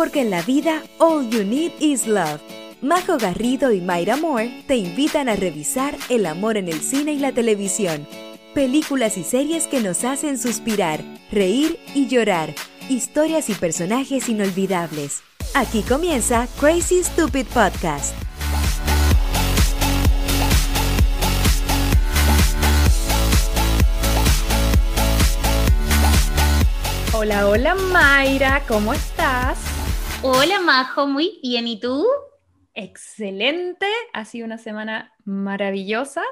porque en la vida all you need is love. Majo Garrido y Mayra Moore te invitan a revisar el amor en el cine y la televisión. Películas y series que nos hacen suspirar, reír y llorar. Historias y personajes inolvidables. Aquí comienza Crazy Stupid Podcast. Hola, hola Mayra, ¿cómo estás? Hola Majo, muy bien, ¿y tú? Excelente, ha sido una semana maravillosa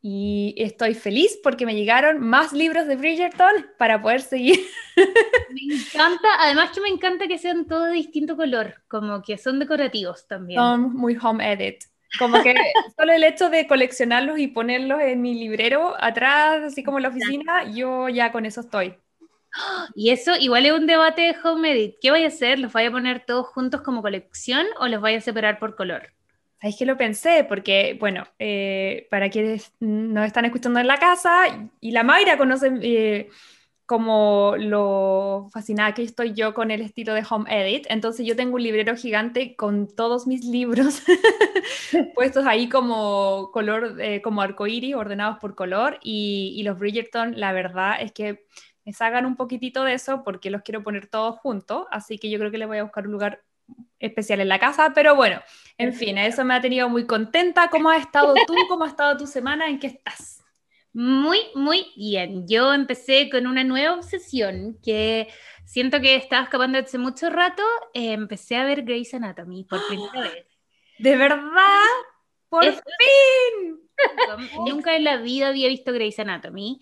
y estoy feliz porque me llegaron más libros de Bridgerton para poder seguir. Me encanta, además que me encanta que sean todos de distinto color, como que son decorativos también. Son muy home edit. Como que solo el hecho de coleccionarlos y ponerlos en mi librero atrás, así como en la oficina, yo ya con eso estoy. Y eso igual es un debate de home edit. ¿Qué voy a hacer? ¿Los voy a poner todos juntos como colección o los voy a separar por color? Sabéis que lo pensé, porque, bueno, eh, para quienes nos están escuchando en la casa, y la Mayra conoce eh, como lo fascinada que estoy yo con el estilo de Home Edit. Entonces yo tengo un librero gigante con todos mis libros puestos ahí como color, eh, como arcoíris, ordenados por color. Y, y los Bridgerton, la verdad es que me salgan un poquitito de eso porque los quiero poner todos juntos, así que yo creo que les voy a buscar un lugar especial en la casa, pero bueno, en fin, eso me ha tenido muy contenta. ¿Cómo has estado tú? ¿Cómo ha estado tu semana? ¿En qué estás? Muy, muy bien. Yo empecé con una nueva obsesión que siento que estaba escapando hace mucho rato. Eh, empecé a ver Grey's Anatomy por primera vez. ¿De verdad? ¡Por fin! Nunca en la vida había visto Grey's Anatomy.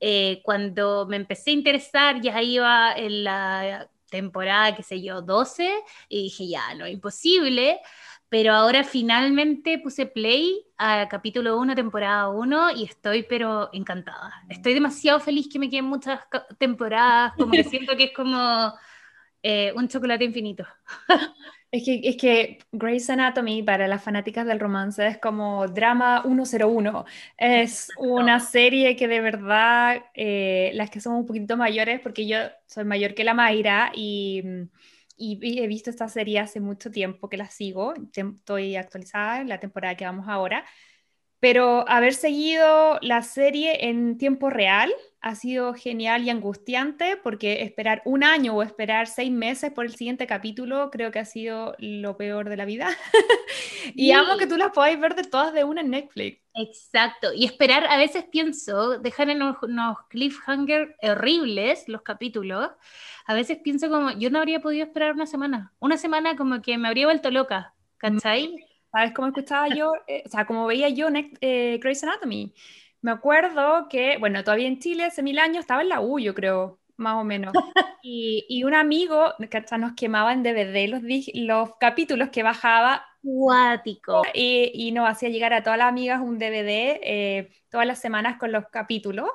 Eh, cuando me empecé a interesar, ya iba en la temporada, qué sé yo, 12, y dije, ya, no, imposible. Pero ahora finalmente puse play a capítulo 1, temporada 1, y estoy pero encantada. Estoy demasiado feliz que me queden muchas temporadas, como que siento que es como eh, un chocolate infinito. Es que, es que Grey's Anatomy para las fanáticas del romance es como drama 101. Es una serie que de verdad, eh, las que somos un poquito mayores, porque yo soy mayor que la Mayra y, y, he visto esta serie hace mucho tiempo que la sigo, estoy actualizada en la temporada que vamos ahora, pero haber seguido la serie en tiempo real ha sido genial y angustiante porque esperar un año o esperar seis meses por el siguiente capítulo creo que ha sido lo peor de la vida. y amo que tú las podáis ver de todas de una en Netflix. Exacto. Y esperar, a veces pienso, dejar en unos, unos cliffhanger horribles los capítulos. A veces pienso como, yo no habría podido esperar una semana. Una semana como que me habría vuelto loca. ¿Cachai? ¿Sabes cómo escuchaba yo? Eh, o sea, como veía yo eh, Grey's Anatomy me acuerdo que, bueno, todavía en Chile hace mil años estaba en la U, yo creo, más o menos. Y, y un amigo nos quemaba en DVD los, los capítulos que bajaba. Cuático. Y, y nos hacía llegar a todas las amigas un DVD eh, todas las semanas con los capítulos.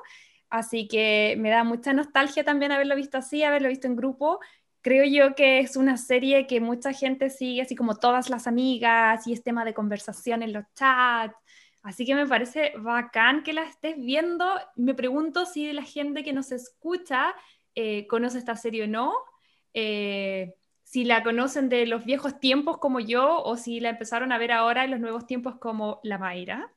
Así que me da mucha nostalgia también haberlo visto así, haberlo visto en grupo. Creo yo que es una serie que mucha gente sigue, así como todas las amigas, y es tema de conversación en los chats. Así que me parece bacán que la estés viendo. Me pregunto si la gente que nos escucha eh, conoce esta serie o no. Eh, si la conocen de los viejos tiempos como yo o si la empezaron a ver ahora en los nuevos tiempos como la Mayra.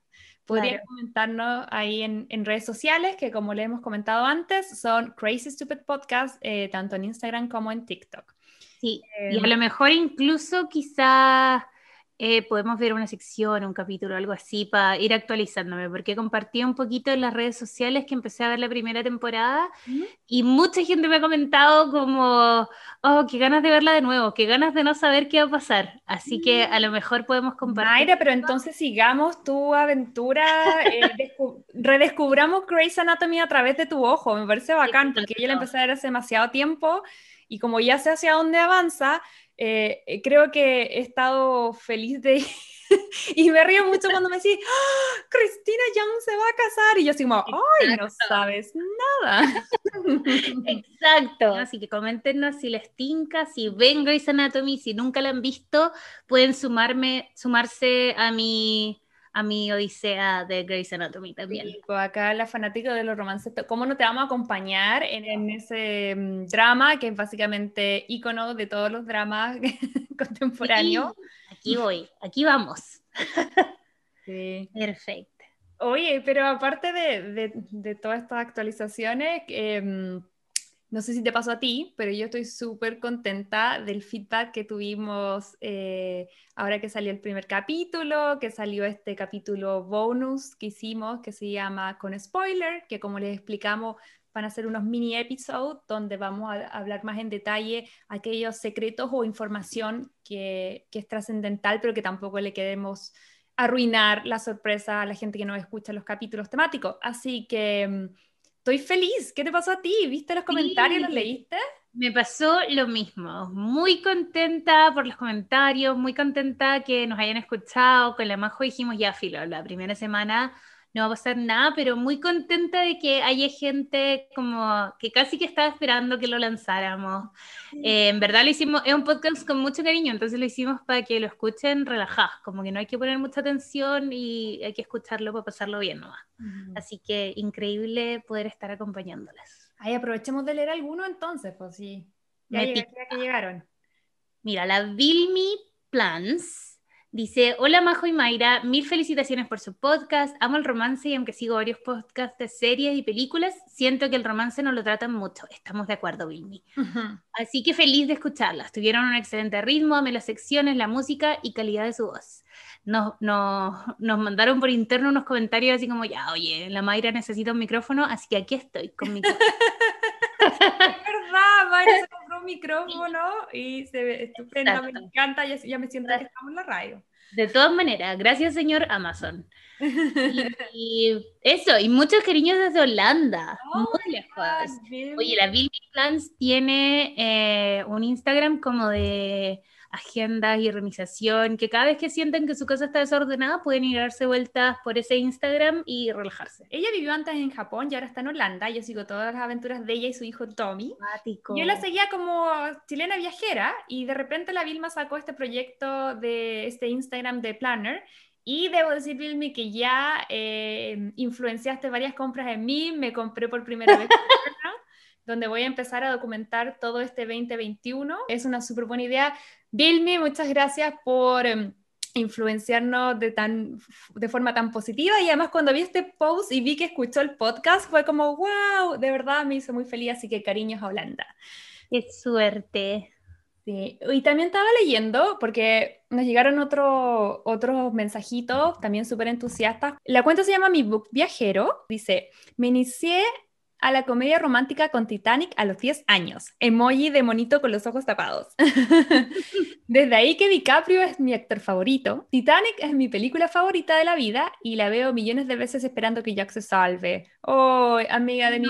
Podría comentarnos ahí en, redes sociales, que como le hemos comentado antes, son Crazy Stupid Podcast, eh, tanto en Instagram como en TikTok. Sí, y a lo mejor incluso quizás eh, podemos ver una sección, un capítulo, algo así, para ir actualizándome, porque compartí un poquito en las redes sociales que empecé a ver la primera temporada y mucha gente me ha comentado como, oh, qué ganas de verla de nuevo, qué ganas de no saber qué va a pasar. Así que a lo mejor podemos compartir. Mayra, pero entonces sigamos tu aventura, eh, redescubramos Grey's Anatomy a través de tu ojo, me parece bacán, porque yo la empecé a ver hace demasiado tiempo y como ya sé hacia dónde avanza, eh, eh, creo que he estado feliz de... y me río mucho cuando me decís, ¡Ah, Cristina Young se va a casar. Y yo así como, ¡ay, no sabes nada! Exacto. Así que coméntenos si les tinca, si ven Grey's Anatomy, si nunca la han visto, pueden sumarme, sumarse a mi a mi odisea de Grey's Anatomy también. pues acá la fanática de los romances, ¿cómo no te vamos a acompañar en, ese mm, drama que es básicamente ícono de todos los dramas contemporáneos? aquí voy, aquí vamos. sí. Perfecto. Oye, pero aparte de, todas estas actualizaciones, em, no sé si te pasó a ti, pero yo estoy súper contenta del feedback que tuvimos eh, ahora que salió el primer capítulo, que salió este capítulo bonus que hicimos, que se llama Con Spoiler, que como les explicamos van a ser unos mini episodios donde vamos a hablar más en detalle aquellos secretos o información que, es trascendental, pero que tampoco le queremos arruinar la sorpresa a la gente que no escucha los capítulos temáticos. Así que mm, estoy feliz. ¿Qué te pasó a ti? ¿Viste los comentarios? ¿Los leíste? Me pasó lo mismo. Muy contenta por los comentarios, muy contenta que nos hayan escuchado. Con la Majo dijimos ya, filo, la primera semana no va a pasar nada, pero muy contenta de que haya gente como que casi que estaba esperando que lo lanzáramos. Eh, en verdad lo hicimos, es un podcast con mucho cariño, entonces lo hicimos para que lo escuchen relajados, como que no hay que poner mucha atención y hay que escucharlo para pasarlo bien nomás. Así que increíble poder estar acompañándoles. Ahí aprovechemos de leer alguno entonces, pues sí. Ya, ya que llegaron. Mira, la Vilmi Plans Dice, hola Majo y Mayra, mil felicitaciones por su podcast, amo el romance y aunque sigo varios podcasts de series y películas, siento que el romance no lo tratan mucho. Estamos de acuerdo, Vilmi. Así que feliz de escucharlas. Tuvieron un excelente ritmo, amé las secciones, la música y calidad de su voz. Nos, nos, nos mandaron por interno unos comentarios así como, ya, oye, la Mayra necesita un micrófono, así que aquí estoy con mi... verdad, Mayra se compró un micrófono y se ve estupenda, me encanta, ya, ya me siento que estamos en la radio. De todas maneras, gracias señor Amazon. Y, eso, y muchos cariños desde Holanda, muy lejos. Oye, la Bill Plans tiene eh, un Instagram como de agendas y organización, que cada vez que sienten que su casa está desordenada pueden ir a darse vueltas por ese Instagram y relajarse. Ella vivió antes en Japón y ahora está en Holanda. Yo sigo todas las aventuras de ella y su hijo Tommy. Yo la seguía como chilena viajera y de repente la Vilma sacó este proyecto de este Instagram de Planner y debo decir, Vilmi, que ya eh, influenciaste varias compras en mí. Me compré por primera vez donde voy a empezar a documentar todo este 2021. Es una súper buena idea. Vilmi, muchas gracias por em, influenciarnos de, tan, de forma tan positiva y además cuando vi este post y vi que escuchó el podcast fue como, wow, de verdad me hizo muy feliz, así que cariños a Holanda. Qué suerte. Sí, y también estaba leyendo porque nos llegaron otro, otros mensajitos también súper entusiastas. La cuenta se llama Mi Book Viajero. Dice, me inicié a la comedia romántica con Titanic a los 10 años. Emoji de monito con los ojos tapados. Desde ahí que DiCaprio es mi actor favorito. Titanic es mi película favorita de la vida y la veo millones de veces esperando que Jack se salve. Oh, amiga de mi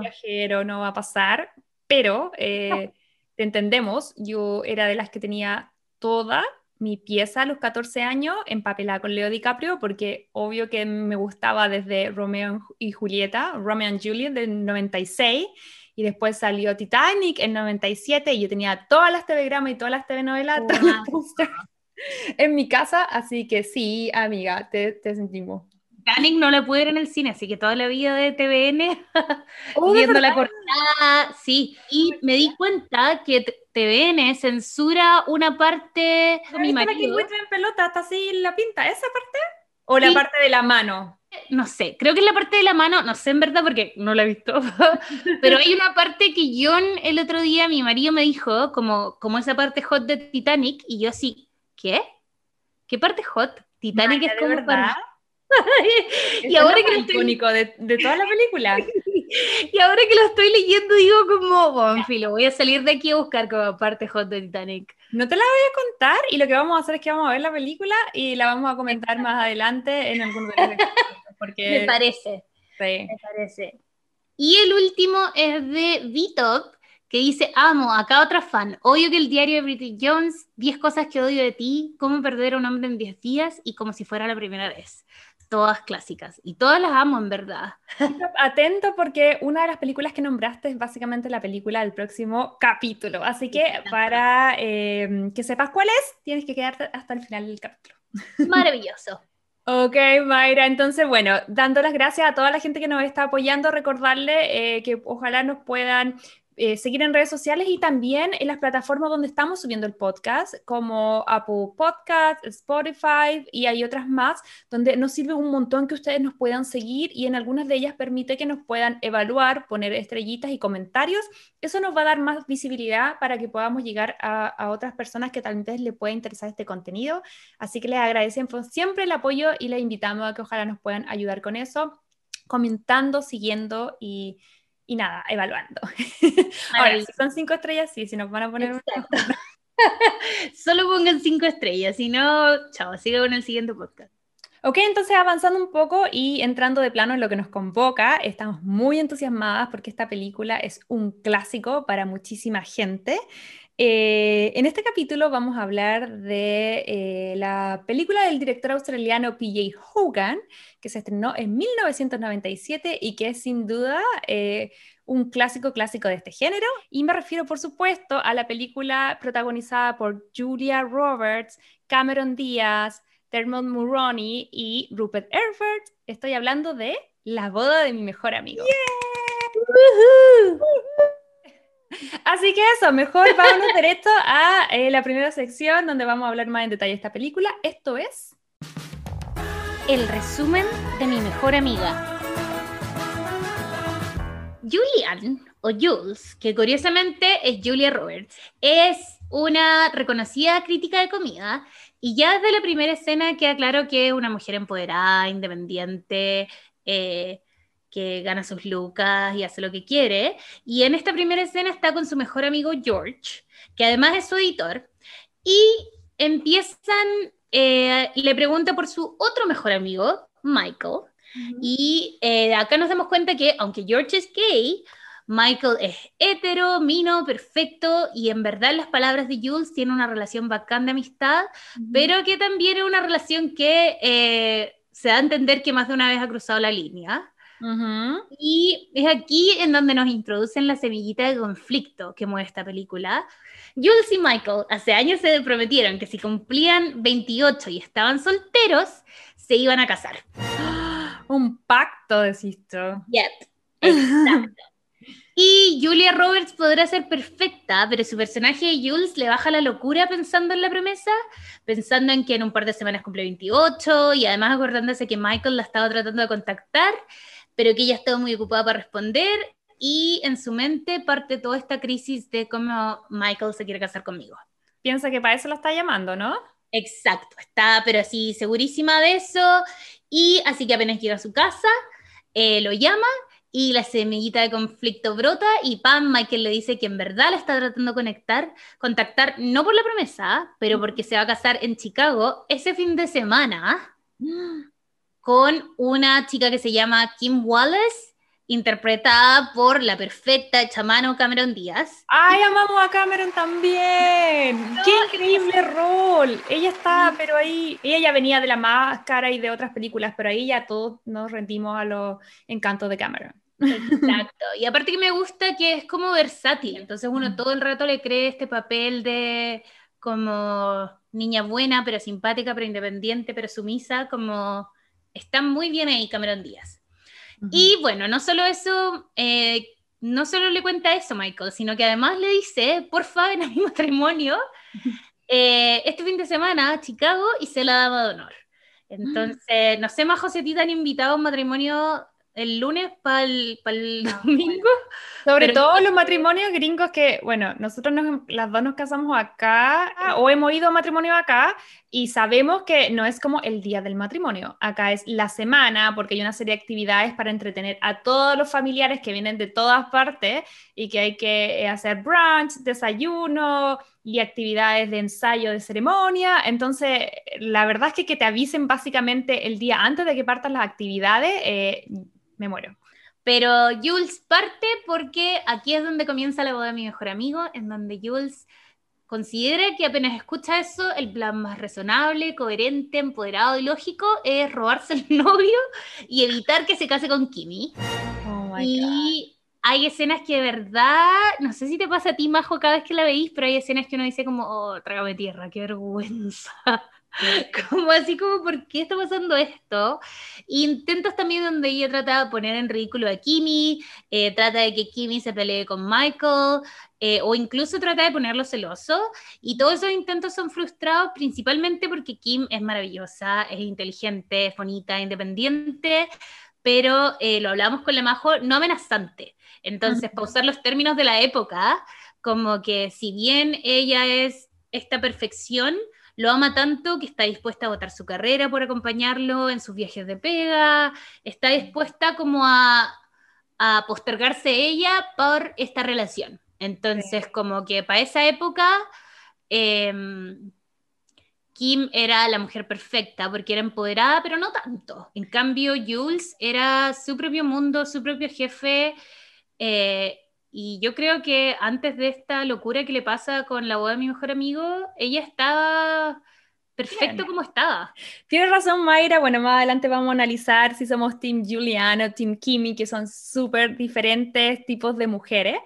viajero, no va a pasar. Pero eh, te entendemos, yo era de las que tenía toda mi pieza a los 14 años empapelada con Leo DiCaprio porque obvio que me gustaba desde Romeo y Julieta, Romeo and Juliet del 96 y después salió Titanic en 97 y yo tenía todas las telegramas y todas las telenovelas en mi casa, así que sí, amiga, te, te sentimos. Titanic no la pude ver en el cine, así que toda la vida de TVN oh, viendo la cortada, sí, y me di cuenta que TVN censura una parte mi marido. en pelota hasta así la pinta, esa parte? ¿O la parte de la mano? No sé, creo que es la parte de la mano, no sé en verdad porque no la he visto, pero hay una parte que John el otro día, mi marido me dijo, como, como esa parte hot de Titanic, y yo así, ¿qué? ¿Qué parte hot? Titanic es como verdad? Y ahora que lo icónico de, de toda la película. y ahora que lo estoy leyendo digo como, bueno, filo, voy a salir de aquí a buscar como parte hot de Titanic. No te la voy a contar y lo que vamos a hacer es que vamos a ver la película y la vamos a comentar más adelante en algún porque Me parece. Me parece. Y el último es de VTOP, que dice, amo, acá otra fan, odio que el diario de Bridget Jones, 10 cosas que odio de ti, cómo perder a un hombre en 10 días y como si fuera la primera vez todas clásicas y todas las amo en verdad. Atento porque una de las películas que nombraste es básicamente la película del próximo capítulo, así que para em, que sepas cuál es, tienes que quedarte hasta el final del capítulo. Maravilloso. Ok, Mayra. Entonces, bueno, dando las gracias a toda la gente que nos está apoyando, recordarle eh, que ojalá nos puedan eh, seguir en redes sociales y también en las plataformas donde estamos subiendo el podcast, como Apple Podcast, Spotify y hay otras más, donde nos sirve un montón que ustedes nos puedan seguir y en algunas de ellas permite que nos puedan evaluar, poner estrellitas y comentarios. Eso nos va a dar más visibilidad para que podamos llegar a, otras personas que tal vez les pueda interesar este contenido. Así que les agradecemos siempre el apoyo y les invitamos a que ojalá nos puedan ayudar con eso, comentando, siguiendo y y nada, evaluando. Ahora, si son cinco estrellas, sí, si nos van a poner. Solo pongan cinco estrellas, si no, chao, sigue con el siguiente podcast. Ok, entonces avanzando un poco y entrando de plano en lo que nos convoca, estamos muy entusiasmadas porque esta película es un clásico para muchísima gente. Eh, en este capítulo vamos a hablar de eh, la película del director australiano PJ Hogan, que se estrenó en 1997 y que es sin duda eh, un clásico clásico de este género. Y me refiero, por supuesto, a la película protagonizada por Julia Roberts, Cameron Diaz, Dermot Mulroney y Rupert Everett. Estoy hablando de La boda de mi mejor amigo. Así que eso, mejor vamos directo a eh, la primera sección donde vamos a hablar más en detalle de esta película. Esto es... El resumen de mi mejor amiga. Julian, o Jules, que curiosamente es Julia Roberts, es una reconocida crítica de comida y ya desde la primera escena queda claro que es una mujer empoderada, independiente, eh, que gana sus lucas y hace lo que quiere. Y en esta primera escena está con su mejor amigo George, que además es su editor, y empiezan, eh, le pregunta por su otro mejor amigo, Michael, y eh, acá nos damos cuenta que aunque George es gay, Michael es hetero, mino, perfecto, y en verdad las palabras de Jules tiene una relación bacán de amistad, pero que también es una relación que eh, se da a entender que más de una vez ha cruzado la línea. Y es aquí en donde nos introducen la semillita de conflicto que mueve esta película. Jules y Michael hace años se prometieron que si cumplían 28 y estaban solteros, se iban a casar. Un pacto, decís tú. Yep, exacto. Y Julia Roberts podrá ser perfecta, pero su personaje de Jules le baja la locura pensando en la promesa, pensando en que en un par de semanas cumple 28 y además acordándose que Michael la estaba tratando de contactar pero que ella estaba muy ocupada para responder y en su mente parte toda esta crisis de cómo Michael se quiere casar conmigo. Piensa que para eso la está llamando, ¿no? Exacto, está pero así segurísima de eso y así que apenas llega a su casa, eh, lo llama y la semillita de conflicto brota y Pam, Michael le dice que en verdad la está tratando de conectar, contactar, no por la promesa, pero porque se va a casar en Chicago ese fin de semana. Con una chica que se llama Kim Wallace, interpretada por la perfecta chamano Cameron Díaz. ¡Ay, amamos a Cameron también! ¡Qué increíble rol! Ella está, pero ahí, ella ya venía de la máscara y de otras películas, pero ahí ya todos nos rendimos a los encantos de Cameron. Exacto. Y aparte que me gusta que es como versátil, entonces uno todo el rato le cree este papel de como niña buena, pero simpática, pero independiente, pero sumisa, como Está muy bien ahí Cameron Díaz. Y bueno, no solo eso, eh, no solo le cuenta eso Michael, sino que además le dice, porfa, ven a mi matrimonio eh, este fin de semana a Chicago y se la dama de honor. Entonces, no sé, más José, han invitado a un matrimonio el lunes para el, domingo. Sobre todo los matrimonios gringos que, bueno, nosotros las dos nos casamos acá o hemos ido a matrimonio acá y sabemos que no es como el día del matrimonio, acá es la semana porque hay una serie de actividades para entretener a todos los familiares que vienen de todas partes y que hay que eh, hacer brunch, desayuno y actividades de ensayo de ceremonia. Entonces, la verdad es que que te avisen básicamente el día antes de que partan las actividades. Eh, me muero. Pero Jules parte porque aquí es donde comienza la boda de mi mejor amigo, en donde Jules considera que apenas escucha eso, el plan más razonable, coherente, empoderado y lógico es robarse el novio y evitar que se case con Kimi. Oh y hay escenas que de verdad, no sé si te pasa a ti, Majo, cada vez que la veís, pero hay escenas que uno dice como, oh, trágame tierra, qué vergüenza. como así como, ¿por qué está pasando esto? Intentos también donde ella trata de poner en ridículo a Kimi, eh, trata de que Kimi se pelee con Michael, eh, o incluso trata de ponerlo celoso, y todos esos intentos son frustrados principalmente porque Kim es maravillosa, es inteligente, es bonita, independiente, pero eh, lo hablamos con la Majo, no amenazante. Entonces, para usar los términos de la época, como que si bien ella es esta perfección, lo ama tanto que está dispuesta a votar su carrera por acompañarlo en sus viajes de pega, está dispuesta como a, postergarse ella por esta relación. Entonces, como que para esa época, em, Kim era la mujer perfecta porque era empoderada, pero no tanto. En cambio, Jules era su propio mundo, su propio jefe. Eh, y yo creo que antes de esta locura que le pasa con la boda de mi mejor amigo, ella estaba perfecto como estaba. Tienes razón, Mayra. Bueno, más adelante vamos a analizar si somos Team Juliana o Team Kimi, que son súper diferentes tipos de mujeres,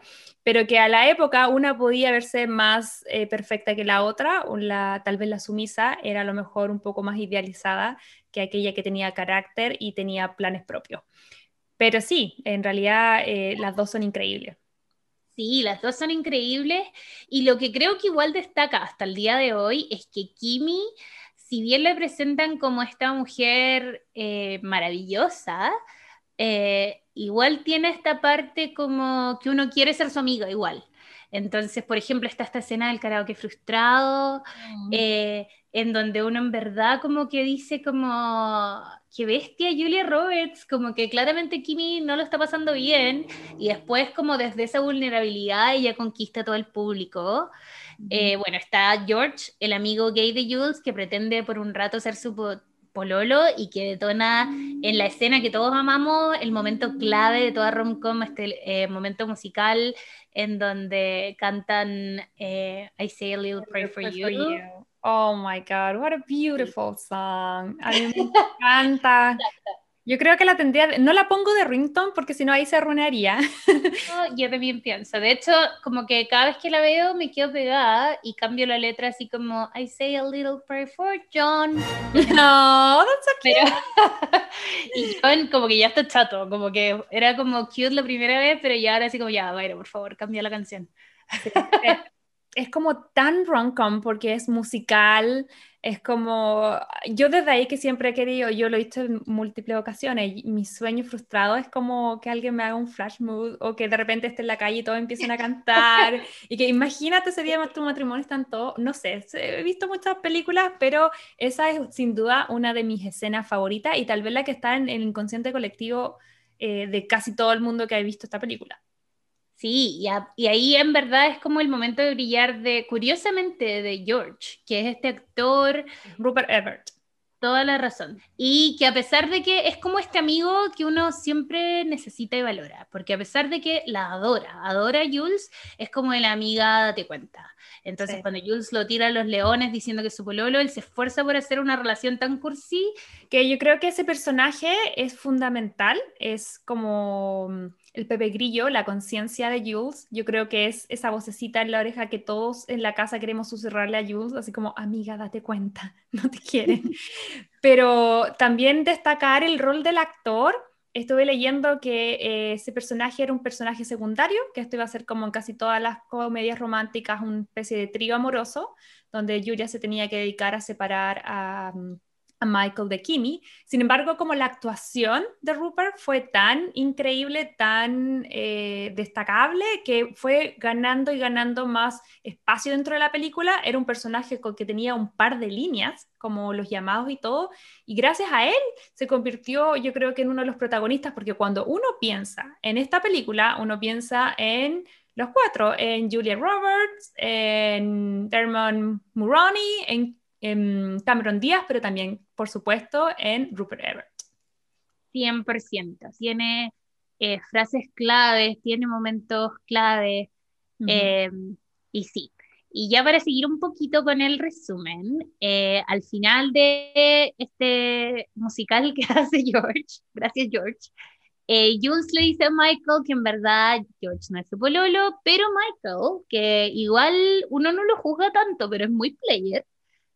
pero que a la época una podía verse más eh, perfecta que la otra, o la, tal vez la sumisa era a lo mejor un poco más idealizada que aquella que tenía carácter y tenía planes propios. Pero sí, en realidad eh, las dos son increíbles. Sí, las dos son increíbles y lo que creo que igual destaca hasta el día de hoy es que Kimi, si bien le presentan como esta mujer eh, maravillosa, eh, igual tiene esta parte como que uno quiere ser su amiga igual. Entonces, por ejemplo, está esta escena del karaoke frustrado, mm. eh, en donde uno en verdad como que dice como, qué bestia Julia Roberts, como que claramente Kimi no lo está pasando bien y después como desde esa vulnerabilidad ella conquista todo el público. Eh, bueno, está George, el amigo gay de Jules, que pretende por un rato ser su pololo y que detona en la escena que todos amamos el momento clave de toda rom-com, este eh, momento musical en donde cantan eh, I Say a Little Prayer for, you. Oh my God, what a beautiful song. A mí me encanta. Yo creo que la tendría, no la pongo de ringtone porque si no ahí se arruinaría. yo también pienso. De hecho, como que cada vez que la veo me quedo pegada y cambio la letra así como I say a little prayer for John. No, that's okay. y John como que ya está chato, como que era como cute la primera vez, pero ya ahora así como ya, bueno, por favor, cambia la canción es como tan rom-com porque es musical, es como, yo desde ahí que siempre he querido, yo lo he visto en múltiples ocasiones, mi sueño frustrado es como que alguien me haga un flash mood o que de repente esté en la calle y todos empiecen a cantar y que imagínate ese día de tu matrimonio están todos, no sé, he visto muchas películas, pero esa es sin duda una de mis escenas favoritas y tal vez la que está en el inconsciente colectivo eh, de casi todo el mundo que ha visto esta película. Sí, y, ahí en verdad es como el momento de brillar de, curiosamente, de George, que es este actor. Rupert Everett. Toda la razón. Y que a pesar de que es como este amigo que uno siempre necesita y valora, porque a pesar de que la adora, adora a Jules, es como la amiga te cuenta. Entonces, cuando Jules lo tira a los leones diciendo que es su pololo, él se esfuerza por hacer una relación tan cursi. Que yo creo que ese personaje es fundamental, es como el Pepe Grillo, la conciencia de Jules, yo creo que es esa vocecita en la oreja que todos en la casa queremos susurrarle a Jules, así como, amiga, date cuenta, no te quieren. Pero también destacar el rol del actor. Estuve leyendo que eh, ese personaje era un personaje secundario, que esto iba a ser como en casi todas las comedias románticas, una especie de trío amoroso, donde Julia se tenía que dedicar a separar a... Michael de Kimi. Sin embargo, como la actuación de Rupert fue tan increíble, tan eh, destacable, que fue ganando y ganando más espacio dentro de la película. Era un personaje con que tenía un par de líneas, como los llamados y todo, y gracias a él se convirtió, yo creo que en uno de los protagonistas, porque cuando uno piensa en esta película, uno piensa en los cuatro, en Julia Roberts, en Dermot Mulroney, en en Cameron Díaz, pero también, por supuesto, en Rupert Everett. 100%. Tiene eh, frases claves, tiene momentos claves, em, y sí. Y ya para seguir un poquito con el resumen, eh, al final de este musical que hace George, gracias George, eh, Jules le dice a Michael que en verdad George no es su pololo, pero Michael, que igual uno no lo juzga tanto, pero es muy player,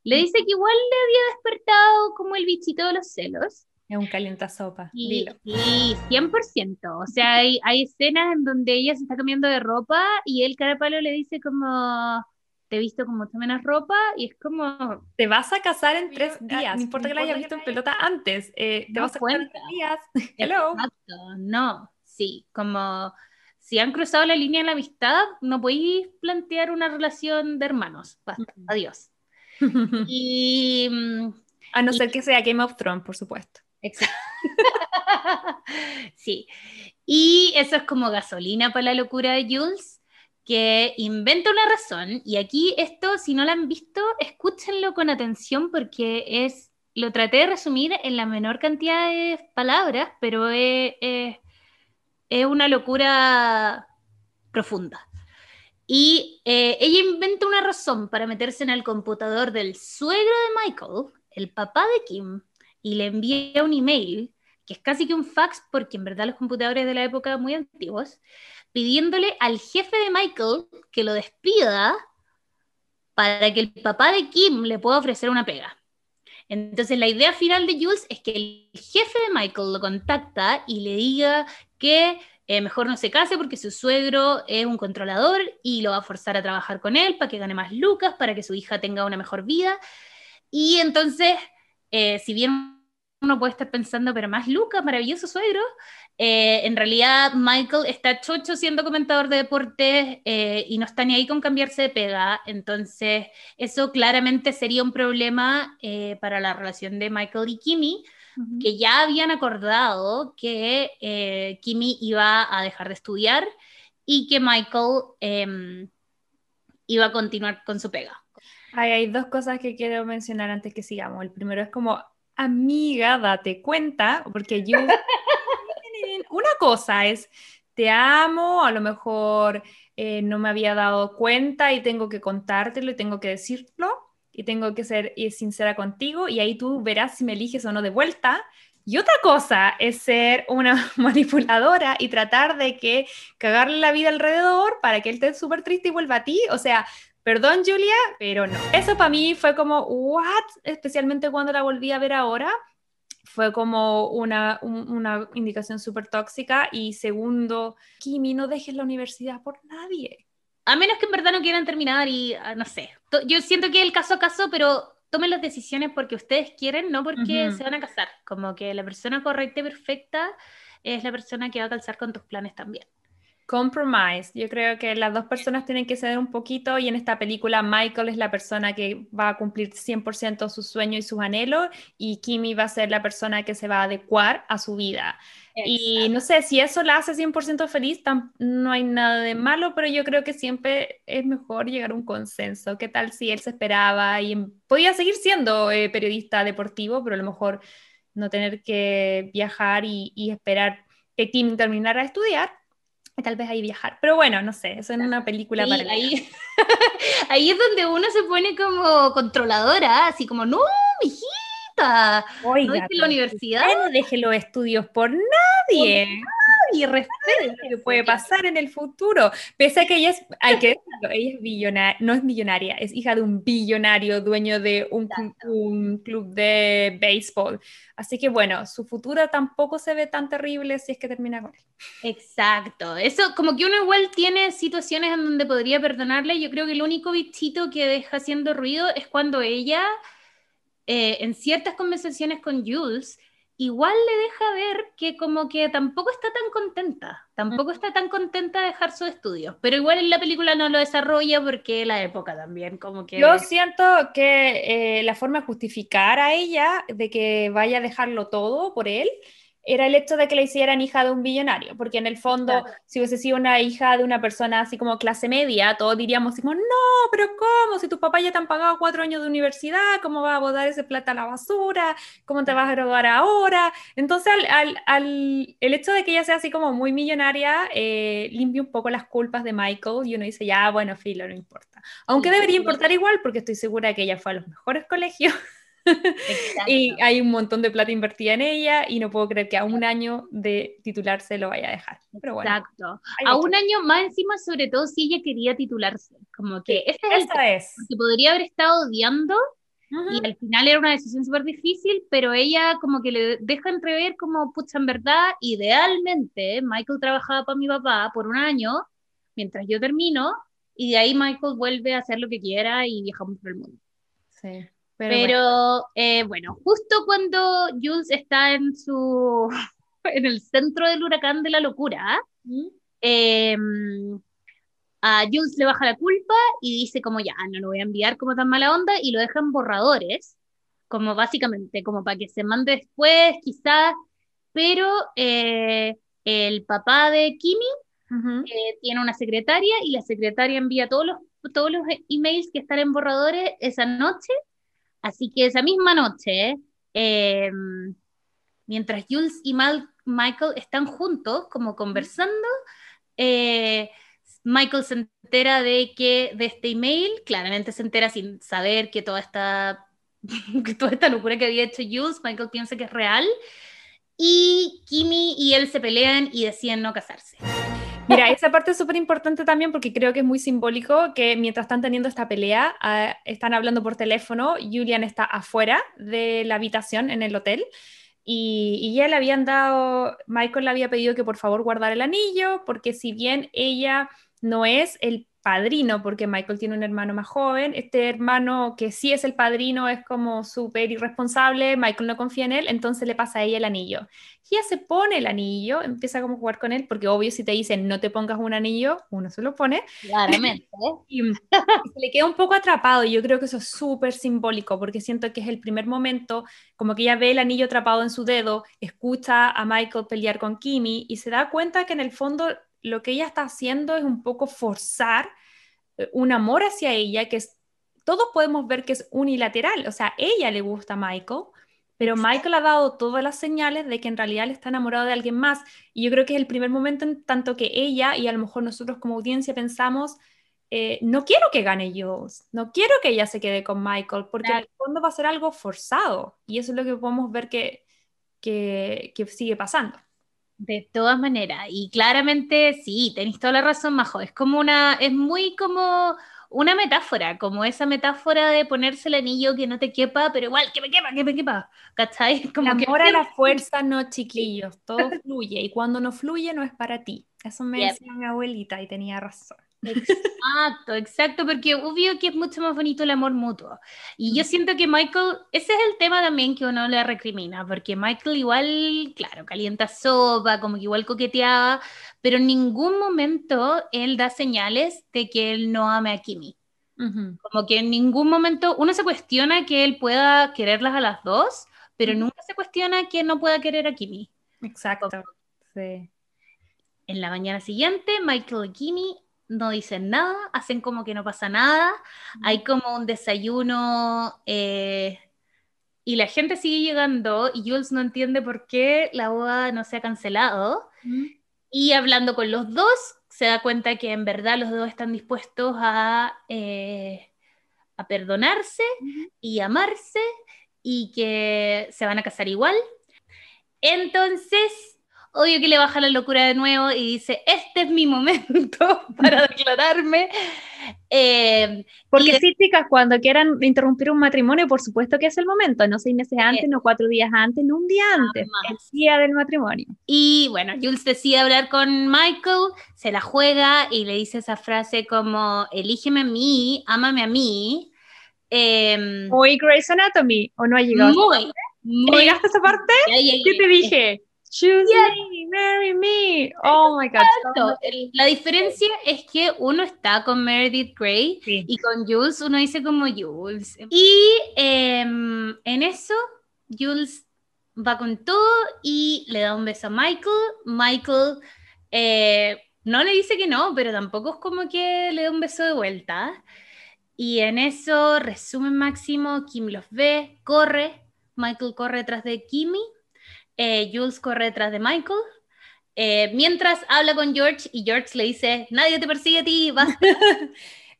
Le dice que igual le había despertado como el bichito de los celos. Es un calientasopa, Y, dilo. y 100%. O sea, hay, hay escenas en donde ella se está cambiando de ropa y él cara palo le dice como, te he visto con mucha menos ropa y es como, Te vas a casar en tres ah, días, no importa que la hayas visto en pelota antes, eh, te No vas a casar en tres días. Hello. Exacto, no, sí, como si han cruzado la línea de la amistad, no podéis plantear una relación de hermanos. Basta, Ujú. adiós. Y mm, A no ser que sea Game of Thrones, por supuesto. Exacto. sí. Y eso es como gasolina para la locura de Jules, que inventa una razón. Y aquí esto, si no lo han visto, escúchenlo con atención porque es, lo traté de resumir en la menor cantidad de palabras, pero es, es- es una locura profunda. Y eh, ella inventa una razón para meterse en el computador del suegro de Michael, el papá de Kim, y le envía un email, que es casi que un fax, porque en verdad los computadores de la época eran muy antiguos, pidiéndole al jefe de Michael que lo despida para que el papá de Kim le pueda ofrecer una pega. Entonces la idea final de Jules es que el jefe de Michael lo contacta y le diga que eh, mejor no se case porque su suegro es un controlador y lo va a forzar a trabajar con él para que gane más lucas, para que su hija tenga una mejor vida. Y entonces, eh, si bien uno puede estar pensando, pero más lucas, maravilloso suegro, eh, en realidad Michael está chocho siendo comentador de deportes y no está ni ahí con cambiarse de pega. Entonces, eso claramente sería un problema para la relación de Michael y Kimmy, que ya habían acordado que eh, Kimi iba a dejar de estudiar y que Michael em, iba a continuar con su pega. Ay, hay dos cosas que quiero mencionar antes que sigamos. El primero es como, amiga, date cuenta, porque yo... Una cosa es, te amo, a lo mejor eh, no me había dado cuenta y tengo que contártelo y tengo que decirlo y tengo que ser eh, sincera contigo y ahí tú verás si me eliges o no de vuelta. Y otra cosa es ser una manipuladora y tratar de que cagarle la vida alrededor para que él esté súper triste y vuelva a ti. O sea, perdón Julia, pero no. Eso para mí fue como, ¿what? Especialmente cuando la volví a ver ahora. Fue como una, un- una indicación súper tóxica. Y segundo, Kimi, no dejes la universidad por nadie. A menos que en verdad no quieran terminar y ah, no sé. Yo siento que el caso a caso, pero tomen las decisiones porque ustedes quieren, no porque se van a casar. Como que la persona correcta y perfecta es la persona que va a calzar con tus planes también. Compromise. Yo creo que las dos personas tienen que ceder un poquito y en esta película Michael es la persona que va a cumplir 100% sus sueños y sus anhelos y Kimi va a ser la persona que se va a adecuar a su vida. Y no sé, si eso la hace 100% feliz, no hay nada de malo, pero yo creo que siempre es mejor llegar a un consenso. ¿Qué tal si él se esperaba y em- podía seguir siendo eh, periodista deportivo, pero a lo mejor no tener que viajar y, y esperar que Kim terminara de estudiar? Tal vez ahí viajar. Pero bueno, no sé, eso en una película Sí, para ahí, ahí es donde uno se pone como controladora, así como, no, mijita, no Oiga, viste la pero universidad no deje los estudios por nadie. Y respeto. que puede pasar en el futuro. Pese a que ella es, hay que decirlo, ella es billonaria, no es millonaria, es hija de un billonario, dueño de un club de béisbol. Así que bueno, su futuro tampoco se ve tan terrible si es que termina con él. Exacto, eso como que uno igual tiene situaciones en donde podría perdonarle, yo creo que el único bichito que deja haciendo ruido es cuando ella, eh, en ciertas conversaciones con Jules, igual le deja ver que como que tampoco está tan contenta, tampoco está tan contenta de dejar sus estudios, pero igual en la película no lo desarrolla porque la época también, como que... Yo siento que eh, la forma de justificar a ella de que vaya a dejarlo todo por él era el hecho de que la hicieran hija de un billonario, porque en el fondo, Claro. si hubiese sido una hija de una persona así como clase media, todos diríamos así como, no, pero ¿cómo? Si tus papás ya te han pagado cuatro años de universidad, ¿cómo vas a botar ese plata a la basura? ¿Cómo te vas a graduar ahora? Entonces, al, al- al- el hecho de que ella sea así como muy millonaria, eh, limpia un poco las culpas de Michael y uno dice, ya, bueno, filo, no importa. Aunque Sí, debería importar igual, porque estoy segura que ella fue a los mejores colegios. y hay un montón de plata invertida en ella y no puedo creer que a un año de titularse lo vaya a dejar. Pero bueno, Exacto. A un año más encima, sobre todo si ella quería titularse, como que ese es el esa es. que podría haber estado odiando Y al final era una decisión súper difícil, pero ella como que le deja entrever como, pucha, en verdad, idealmente, Michael trabajaba para mi papá por un año, mientras yo termino, y de ahí Michael vuelve a hacer lo que quiera y viajamos por el mundo. Sí. Pero, bueno. Eh, bueno, justo cuando Jules está en su en el centro del huracán de la locura, ¿Mm? em, a Jules le baja la culpa y dice como ya, no lo voy a enviar como tan mala onda y lo deja en borradores, como básicamente, como para que se mande después quizás, pero eh, el papá de Kimi eh, tiene una secretaria y la secretaria envía todos los, todos los emails que están en borradores esa noche, así que esa misma noche, em, mientras Jules y Michael están juntos, como conversando, eh, Michael se entera de que de este email, claramente se entera sin saber que toda esta, que toda esta locura que había hecho Jules, Michael piensa que es real, y Kimi y él se pelean y deciden no casarse. Mira, esa parte es súper importante también porque creo que es muy simbólico que mientras están teniendo esta pelea, ah, están hablando por teléfono, Julian está afuera de la habitación en el hotel y, y, ya le habían dado, Michael le había pedido que por favor guardara el anillo porque si bien ella no es el padrino, porque Michael tiene un hermano más joven, este hermano que sí es el padrino es como súper irresponsable, Michael no confía en él, entonces le pasa a ella el anillo. Y ella se pone el anillo, empieza como a jugar con él, porque obvio si te dicen no te pongas un anillo, uno se lo pone. Claramente. y, y, se le queda un poco atrapado y yo creo que eso es súper simbólico, porque siento que es el primer momento, como que ella ve el anillo atrapado en su dedo, escucha a Michael pelear con Kimi y se da cuenta que en el fondo lo que ella está haciendo es un poco forzar eh, un amor hacia ella que es, todos podemos ver que es unilateral, o sea, ella le gusta a Michael, pero Michael ha dado todas las señales de que en realidad le está enamorado de alguien más. Y yo creo que es el primer momento en tanto que ella y a lo mejor nosotros como audiencia pensamos, eh, no quiero que gane Jules, no quiero que ella se quede con Michael, porque en el fondo va a ser algo forzado. Y eso es lo que podemos ver que, que, que sigue pasando. De todas maneras, y claramente sí, tenéis toda la razón, Majo, es como una, es muy como una metáfora, como esa metáfora de ponerse el anillo que no te quepa, pero igual que me quepa, que me quepa, ¿cachai? Como el amor a la fuerza, no chiquillos, todo fluye, y cuando no fluye no es para ti. Eso me decía mi abuelita y tenía razón. Exacto, exacto, porque obvio que es mucho más bonito el amor mutuo. Y yo siento que Michael, ese es el tema también que uno le recrimina, porque Michael igual, claro, calienta sopa, como que igual coqueteaba, pero en ningún momento él da señales de que él no ame a Kimi. Como que en ningún momento uno se cuestiona que él pueda quererlas a las dos, pero nunca se cuestiona que no pueda querer a Kimi. Exacto. Sí. En la mañana siguiente, Michael y Kimi no dicen nada, hacen como que no pasa nada, hay como un desayuno eh, y la gente sigue llegando y Jules no entiende por qué la boda no se ha cancelado. Y hablando con los dos, se da cuenta que en verdad los dos están dispuestos a, eh, a perdonarse y amarse y que se van a casar igual. Entonces, Obvio que le baja la locura de nuevo y dice, este es mi momento para declararme. Eh, Porque sí, chicas, cuando quieran interrumpir un matrimonio, por supuesto que es el momento, no seis meses antes, no cuatro días antes, no un día antes, el día del matrimonio. Y bueno, Jules decide hablar con Michael, se la juega y le dice esa frase como, elígeme a mí, ámame a mí. Eh, Muy Grey's Anatomy, ¿o no ha llegado? Muy, muy. ¿Llegaste a esa parte? ¿Qué te dije? Choose me, marry me. Oh my God. La diferencia es que uno está con Meredith Grey y con Jules uno dice como Jules. Y em, en eso, Jules va con todo y le da un beso a Michael. Michael eh, no le dice que no, pero tampoco es como que le da un beso de vuelta. Y en eso, resumen máximo, Kim los ve, corre, Michael corre detrás de Kimmy eh, Jules corre detrás de Michael. Eh, mientras habla con George y George le dice, nadie te persigue a ti, basta.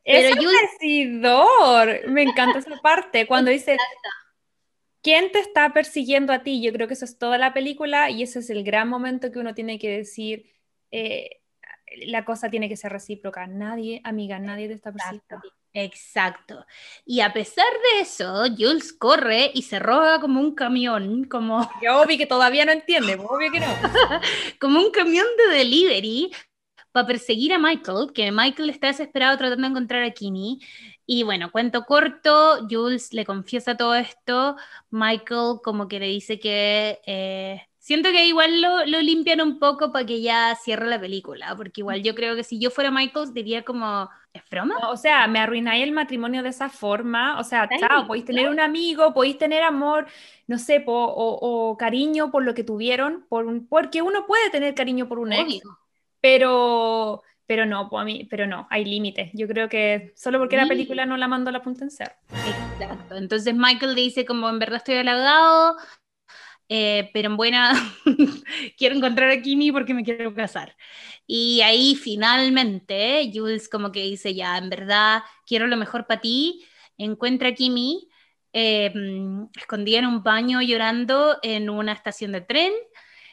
Pero es Jules... me encanta esa parte, cuando dice, ¿quién te está persiguiendo a ti? Yo creo que eso es toda la película y ese es el gran momento que uno tiene que decir, eh, la cosa tiene que ser recíproca, nadie, amiga, nadie te está persiguiendo. Exacto. Y a pesar de eso, Jules corre y se roba como un camión, como... Yo obvio que todavía no entiende, obvio que no. como un camión de delivery para perseguir a Michael, que Michael está desesperado tratando de encontrar a Kimi. Y bueno, cuento corto, Jules le confiesa todo esto, Michael como que le dice que eh, Siento que igual lo, lo limpian un poco para que ya cierre la película, porque igual yo creo que si yo fuera Michael diría como, ¿es broma? o sea, me arruináis el matrimonio de esa forma, o sea, chao, podéis tener un amigo, podéis tener amor, no sé, o, cariño por lo que tuvieron, por un, porque uno puede tener cariño por un ex, pero pero no, pues a mí, pero no, hay límites. Yo creo que solo porque la película no la mandó a la punta en cero. Exacto. Entonces Michael dice como en verdad estoy halagado, eh, pero en buena quiero encontrar a Kimi porque me quiero casar. Y ahí finalmente Jules como que dice, ya, en verdad quiero lo mejor para ti, encuentra a Kimi eh, escondida en un baño llorando en una estación de tren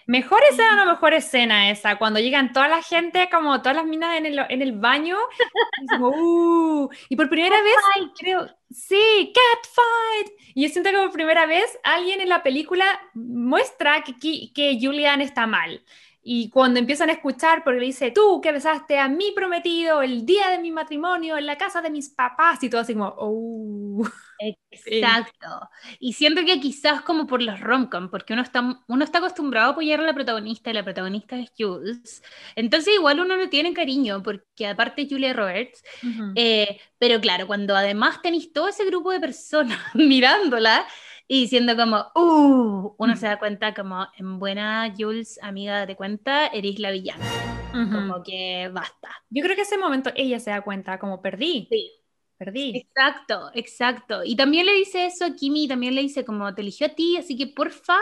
Mejor escena o no mejor escena esa, cuando llegan toda la gente, como todas las minas en el, en el baño, y, como, uh, y por primera vez, creo, sí, catfight. Y yo siento que por primera vez alguien en la película muestra que, que Julian está mal. Y cuando empiezan a escuchar, porque le dice, tú que besaste a mi prometido el día de mi matrimonio en la casa de mis papás, y todo así como, oh. Exacto. Y siento que quizás como por los romcom, porque uno está, uno está acostumbrado a apoyar a la protagonista y la protagonista es Jules. Entonces igual uno no tiene cariño, porque aparte Julia Roberts. Eh, pero claro, cuando además tenéis todo ese grupo de personas mirándola, y diciendo como, uh, uno se da cuenta como, en buena Jules, amiga, de cuenta, eres la villana. Como que basta. Yo creo que ese momento ella se da cuenta, como perdí. Sí. Perdí. Exacto, exacto. Y también le dice eso a Kimi, también le dice como, te eligió a ti, así que porfa,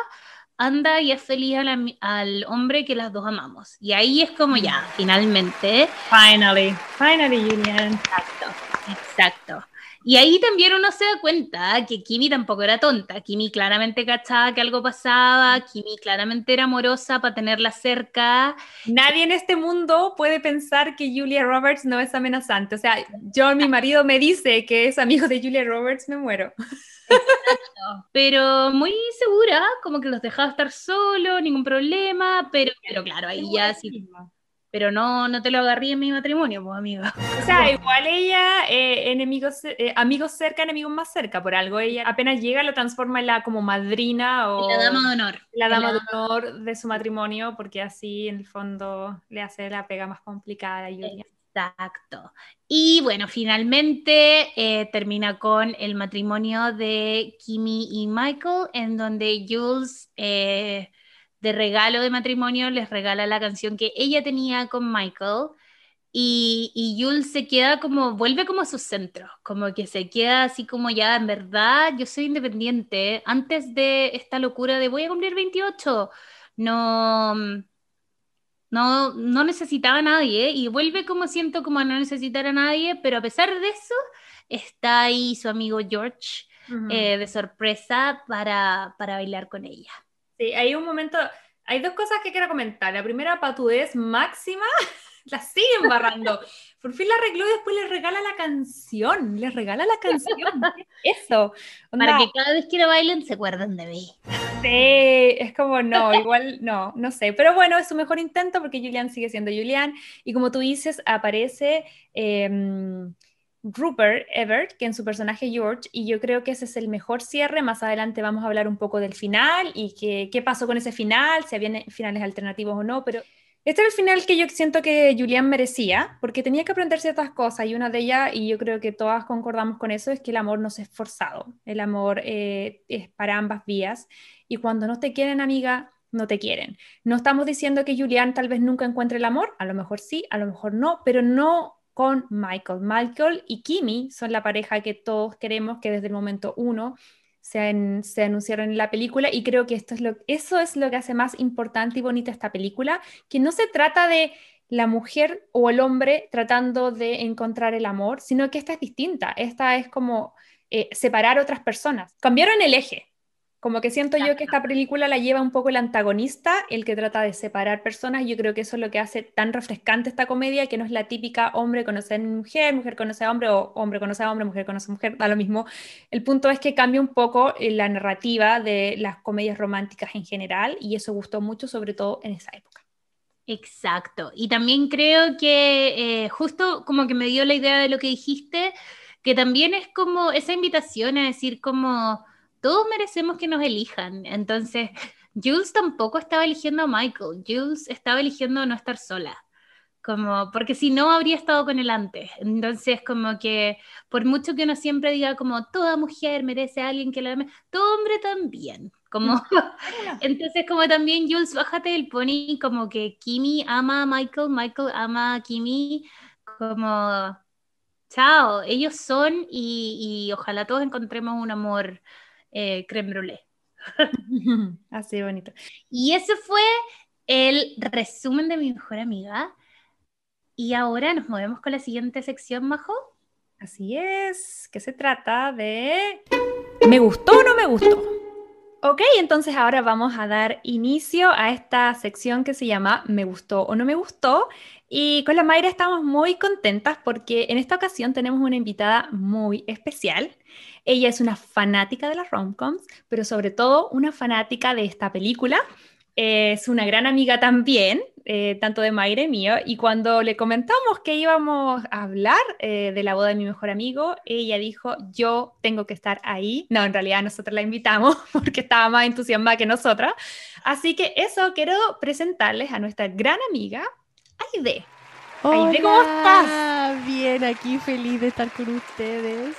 anda y es feliz al hombre que las dos amamos. Y ahí es como ya, finalmente. Finally, finally, Julian. Exacto, exacto. Y ahí también uno se da cuenta que Kimi tampoco era tonta. Kimi claramente cachaba que algo pasaba, Kimi claramente era amorosa para tenerla cerca. Nadie en este mundo puede pensar que Julia Roberts no es amenazante. O sea, yo, mi marido me dice que es amigo de Julia Roberts, me muero. Pero muy segura, como que los dejaba estar solos, ningún problema, pero, pero claro, ahí ya sí pero no, no te lo agarrí en mi matrimonio, pues amigo. O sea, igual ella, eh, enemigos, eh, amigos cerca, enemigos más cerca, por algo ella apenas llega lo transforma en la como madrina o... La dama de honor. La dama de honor de su matrimonio, porque así en el fondo le hace la pega más complicada a Julia. Exacto. Y bueno, finalmente eh, termina con el matrimonio de Kimi y Michael, en donde Jules de regalo de matrimonio les regala la canción que ella tenía con Michael y, y Jules se queda como, vuelve como a su centro, como que se queda así como ya, en verdad, yo soy independiente, antes de esta locura de voy a cumplir 28, no, no, no necesitaba a nadie y vuelve como siento como a no necesitar a nadie, pero a pesar de eso, está ahí su amigo George eh, de sorpresa para, para bailar con ella. Sí, hay un momento, hay dos cosas que quiero comentar. La primera, patudez máxima, la siguen barrando. Por fin la arregló y después le regala la canción. Le regala la canción. Eso. Para que cada vez que lo bailen se acuerden de mí. Sí, es como no, igual no, no sé. Pero bueno, es su mejor intento porque Julian sigue siendo Julian. Y como tú dices, aparece. Em, Rupert Everett, que en su personaje George, y yo creo que ese es el mejor cierre. Más adelante vamos a hablar un poco del final y qué, qué pasó con ese final, si había finales alternativos o no, pero este es el final que yo siento que Julian merecía, porque tenía que aprender ciertas cosas y una de ellas, y yo creo que todas concordamos con eso, es que el amor no es forzado, el amor eh, es para ambas vías, y cuando no te quieren, amiga, no te quieren. No estamos diciendo que Julian tal vez nunca encuentre el amor, a lo mejor sí, a lo mejor no, pero no Michael. Michael y Kimi son la pareja que todos queremos que desde el momento uno se, anunciaron en la película y creo que esto es lo, eso es lo que hace más importante y bonita esta película, que no se trata de la mujer o el hombre tratando de encontrar el amor, sino que esta es distinta, esta es como eh, separar otras personas. Cambiaron el eje, Como que siento yo que esta película la lleva un poco el antagonista, el que trata de separar personas. Yo creo que eso es lo que hace tan refrescante esta comedia, que no es la típica hombre conoce a mujer, mujer conoce a hombre, o hombre conoce a hombre, mujer conoce a mujer, da lo mismo. El punto es que cambia un poco eh, la narrativa de las comedias románticas en general, y eso gustó mucho, sobre todo en esa época. Exacto. Y también creo que eh, justo como que me dio la idea de lo que dijiste, que también es como esa invitación a decir como todos merecemos que nos elijan. Entonces, Jules tampoco estaba eligiendo a Michael, Jules estaba eligiendo no estar sola. Como, porque si no habría estado con él antes. Entonces, como que por mucho que uno siempre diga como toda mujer merece a alguien que la ame, todo hombre también. Como, entonces, como también Jules, bájate del pony, como que Kimi ama a Michael, Michael ama a Kimi, como, chao, ellos son y, y ojalá todos encontremos un amor eh, creme brûlée. Así bonito. Y ese fue el resumen de mi mejor amiga. Y ahora nos movemos con la siguiente sección, Majo. Así es, que se trata de... ¿Me gustó o no me gustó? Ok, entonces ahora vamos a dar inicio a esta sección que se llama Me gustó o no me gustó. Y con la Mayra estamos muy contentas porque en esta ocasión tenemos una invitada muy especial. Ella es una fanática de las romcoms, pero sobre todo una fanática de esta película. Es una gran amiga también, eh, tanto de Mayra y mío, y cuando le comentamos que íbamos a hablar eh, de la boda de mi mejor amigo, ella dijo, yo tengo que estar ahí. No, en realidad nosotros la invitamos porque estaba más entusiasmada que nosotras. Así que eso, quiero presentarles a nuestra gran amiga, Aide. Aide, ¿cómo estás? Bien, aquí feliz de estar con ustedes.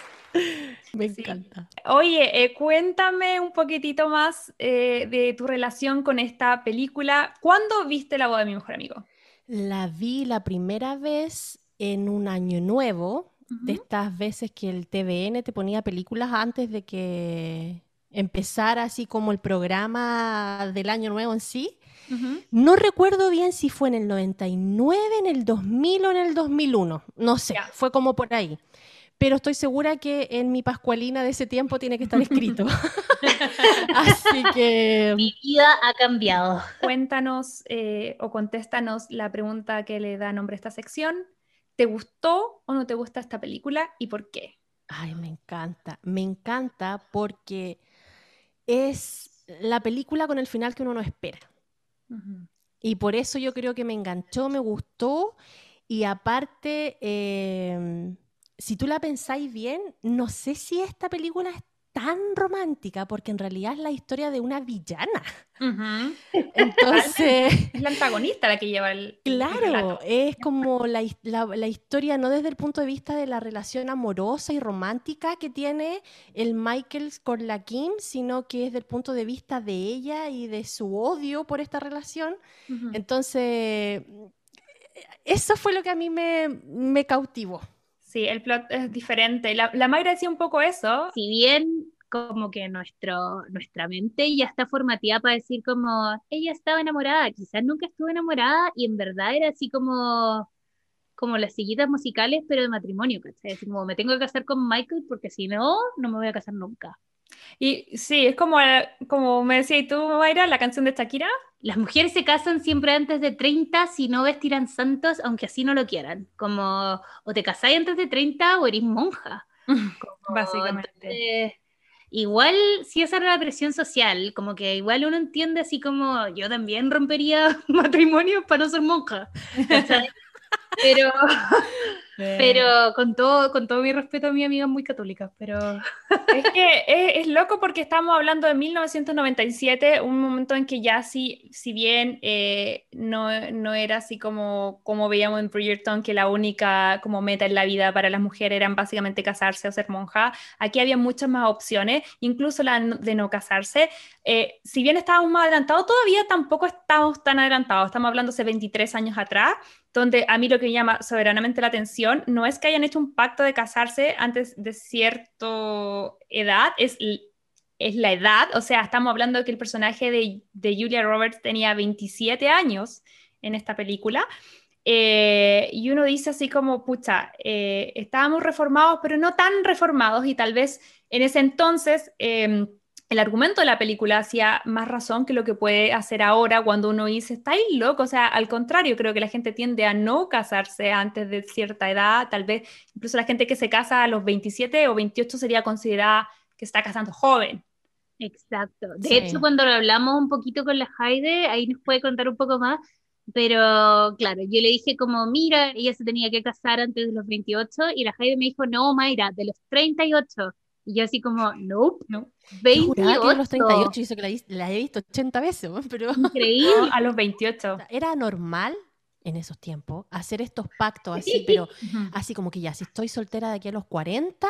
Me encanta. Oye, eh, cuéntame un poquitito más eh, de tu relación con esta película. ¿Cuándo viste La boda de mi mejor amigo? La vi la primera vez en un año nuevo, de estas veces que el TVN te ponía películas antes de que empezara así como el programa del año nuevo en sí. No recuerdo bien si fue en el 99, en el 2000 o en el 2001. No sé, fue como por ahí pero estoy segura que en mi Pascualina de ese tiempo tiene que estar escrito. Así que... Mi vida ha cambiado. Cuéntanos eh, o contéstanos la pregunta que le da nombre a esta sección. ¿Te gustó o no te gusta esta película y por qué? Ay, me encanta. Me encanta porque es la película con el final que uno no espera. Y por eso yo creo que me enganchó, me gustó. Y aparte, em, si tú la pensáis bien, no sé si esta película es tan romántica, porque en realidad es la historia de una villana. Entonces... es la antagonista la que lleva el... Claro, es como la, la, historia no desde el punto de vista de la relación amorosa y romántica que tiene el Michael con la Kim, sino que es del punto de vista de ella y de su odio por esta relación. Entonces, eso fue lo que a mí me, me cautivó. Sí, el plot es diferente. La, la Mayra decía un poco eso. Si bien como que nuestro, nuestra mente ya está formateada para decir como, ella estaba enamorada, quizás nunca estuvo enamorada y en verdad era así como, como las sillitas musicales, pero de matrimonio, ¿cachai? Así como, me tengo que casar con Michael porque si no, no me voy a casar nunca. Y sí, es como, como me decías tú, Mayra, la canción de Shakira. Las mujeres se casan siempre antes de 30 si no vestirán santos, aunque así no lo quieran. Como, o te casáis antes de 30 o eres monja. Básicamente. igual, si esa era la presión social, como que igual uno entiende así como yo también rompería matrimonio para no ser monja. Pero, pero con todo, con todo mi respeto a mi amiga muy católica, pero... Es que es, loco porque estamos hablando de 1997, un momento en que ya si, si bien eh, no, no, era así como, como veíamos en Bridgerton, que la única como meta en la vida para las mujeres eran básicamente casarse o ser monja, aquí había muchas más opciones, incluso la de no casarse. Eh, si bien estábamos más adelantados, todavía tampoco estamos tan adelantados, estamos hablando hace 23 años atrás, donde a mí lo que me llama soberanamente la atención no es que hayan hecho un pacto de casarse antes de cierta edad, es, es la edad, o sea, estamos hablando de que el personaje de, de Julia Roberts tenía 27 años en esta película. Eh, y uno dice así como, pucha, eh, estábamos reformados, pero no tan reformados y tal vez en ese entonces... Em, el argumento de la película hacía más razón que lo que puede hacer ahora cuando uno dice, está ahí loco, o sea, al contrario, creo que la gente tiende a no casarse antes de cierta edad, tal vez incluso la gente que se casa a los 27 o 28 sería considerada que está casando joven. Exacto. De hecho, cuando lo hablamos un poquito con la Haide, ahí nos puede contar un poco más, pero claro, yo le dije como, mira, ella se tenía que casar antes de los 28 y la Haide me dijo, no, Mayra, de los 38. Y yo así como, nope, no. 28. a los 38 hizo que la, he visto 80 veces, pero... Increíble. a los 28. Era normal en esos tiempos hacer estos pactos así, pero así como que ya, si estoy soltera de aquí a los 40,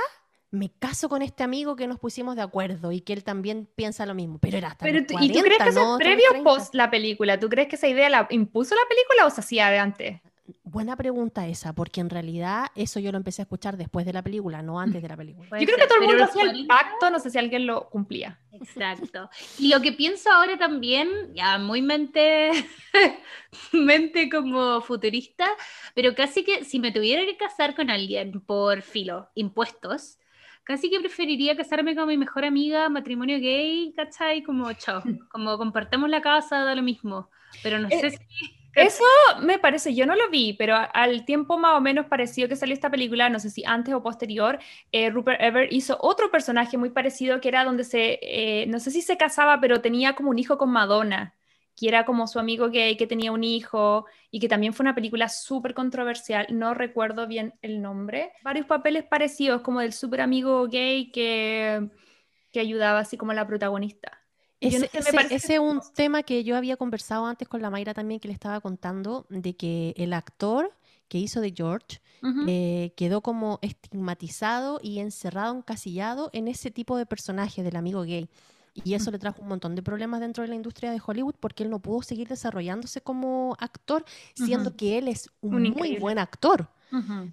me caso con este amigo que nos pusimos de acuerdo y que él también piensa lo mismo, pero era hasta pero, ¿Y tú crees que eso es previo o post la película? ¿Tú crees que esa idea la impuso la película o se hacía de antes? Buena pregunta esa, porque en realidad eso yo lo empecé a escuchar después de la película, no antes de la película. Yo creo que todo el mundo hacía el pacto, no sé si alguien lo cumplía. Exacto. Y lo que pienso ahora también, ya muy mente, mente como futurista, pero casi que si me tuviera que casar con alguien por filo, impuestos, casi que preferiría casarme con mi mejor amiga, matrimonio gay, ¿cachai? Como chao, como compartamos la casa, da lo mismo. Pero no sé eh, si eso me parece, yo no lo vi, pero al tiempo más o menos parecido que salió esta película, no sé si antes o posterior, eh, Rupert Everett hizo otro personaje muy parecido que era donde se, eh, no sé si se casaba, pero tenía como un hijo con Madonna, que era como su amigo gay que tenía un hijo y que también fue una película súper controversial, no recuerdo bien el nombre. Varios papeles parecidos, como del súper amigo gay que, que ayudaba así como la protagonista. Ese, es un tema que yo había conversado antes con la Mayra también, que le estaba contando, de que el actor que hizo de George eh, quedó como estigmatizado y encerrado, encasillado en ese tipo de personaje del amigo gay. Y eso le trajo un montón de problemas dentro de la industria de Hollywood porque él no pudo seguir desarrollándose como actor, siendo que él es un muy buen actor.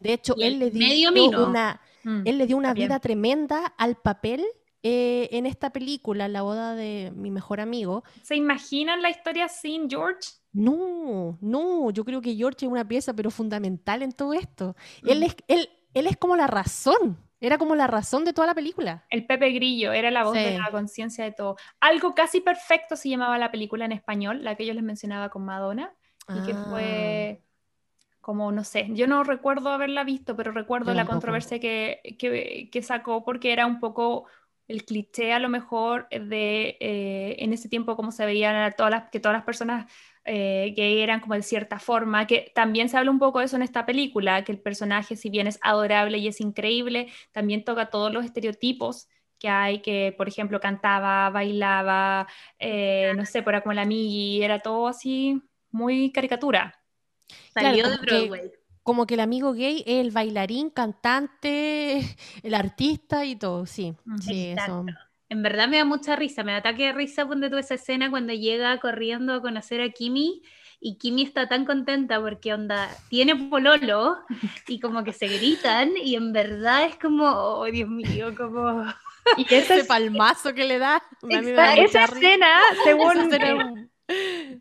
De hecho, él le, dio una, mm, él le dio una vida tremenda al papel eh, en esta película, La boda de mi mejor amigo. ¿Se imaginan la historia sin George? No, no, yo creo que George es una pieza, pero fundamental en todo esto. Él, mm. es, él, él es como la razón, era como la razón de toda la película. El Pepe Grillo, era la voz de la conciencia de todo. Algo casi perfecto se llamaba la película en español, la que yo les mencionaba con Madonna, y que fue ah. como, no sé, yo no recuerdo haberla visto, pero recuerdo la controversia que, que, que, sacó porque era un poco el cliché a lo mejor de eh, en ese tiempo como se veían todas las, que todas las personas eh, que eran como de cierta forma, que también se habla un poco de eso en esta película, que el personaje si bien es adorable y es increíble, también toca todos los estereotipos que hay, que por ejemplo cantaba, bailaba, eh, no sé, era como la Migi, era todo así muy caricatura. Salió de Broadway como que el amigo gay es el bailarín, cantante, el artista y todo, sí. sí eso. En verdad me da mucha risa, me da ataque de risa ponte toda esa escena cuando llega corriendo a conocer a Kimi y Kimi está tan contenta porque onda, tiene pololo y como que se gritan y en verdad es como, oh Dios mío, como... Y ese palmazo que le da. esa escena, según...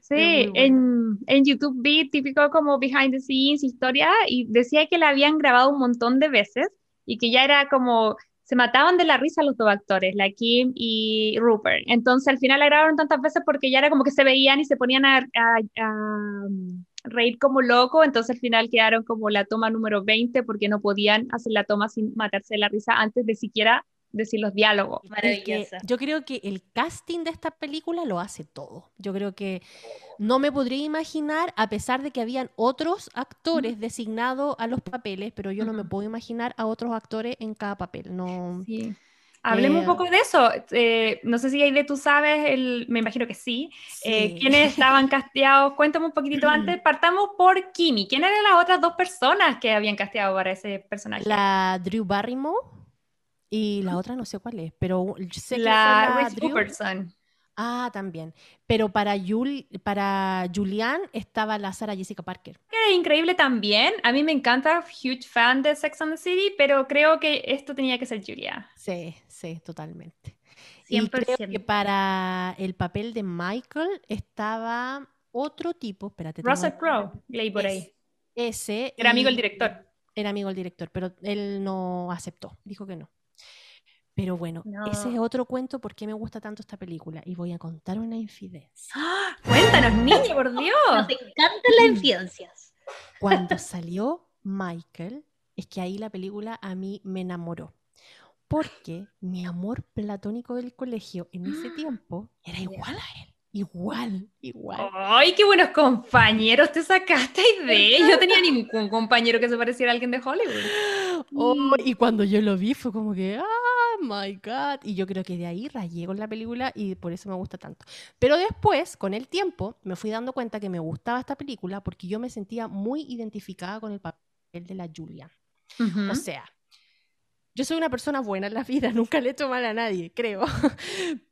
Sí, en, en, YouTube vi típico como behind the scenes, historia, y decía que la habían grabado un montón de veces y que ya era como, se mataban de la risa los dos actores, la Kim y Rupert. Entonces al final la grabaron tantas veces porque ya era como que se veían y se ponían a, a, um, reír como loco, entonces al final quedaron como la toma número 20 porque no podían hacer la toma sin matarse de la risa antes de siquiera decir los diálogos. yo creo que el casting de esta película lo hace todo. Yo creo que no me podría imaginar, a pesar de que habían otros actores designados a los papeles, pero yo no me puedo imaginar a otros actores en cada papel. No. Hablemos un eh, poco de eso. Eh, no sé si Aide tú sabes, el, me imagino que sí. Eh, ¿Quiénes estaban casteados? Cuéntame un poquitito antes. Partamos por Kimi. ¿Quién eran las otras dos personas que habían casteado para ese personaje? La Drew Barrymore y la otra no sé cuál es, pero sé que la, la Ah, también. Pero para, para Julian estaba la Sara Jessica Parker. Era increíble también. A mí me encanta, huge fan de Sex and the City, pero creo que esto tenía que ser Julia. Sí, sí, totalmente. 100%. Y creo que para el papel de Michael estaba otro tipo, espérate. Russell Crowe, por ahí. Ese. Era amigo del director. Era amigo del director, pero él no aceptó, dijo que no. Pero bueno, ese es otro cuento por qué me gusta tanto esta película. Y voy a contar una infidencia. ¡Ah! Cuéntanos, niña, por Dios. Nos encantan las infidencias. Cuando salió Michael, es que ahí la película a mí me enamoró. Porque mi amor platónico del colegio en ese tiempo era igual a él. Igual, igual. Ay, qué buenos compañeros te sacaste de. Yo tenía ningún compañero que se pareciera a alguien de Hollywood. Oh, y cuando yo lo vi fue como que, ah, my God. Y yo creo que de ahí rayé con la película y por eso me gusta tanto. Pero después, con el tiempo, me fui dando cuenta que me gustaba esta película porque yo me sentía muy identificada con el papel de la Julia. O sea, yo soy una persona buena en la vida, nunca le he hecho mal a nadie, creo.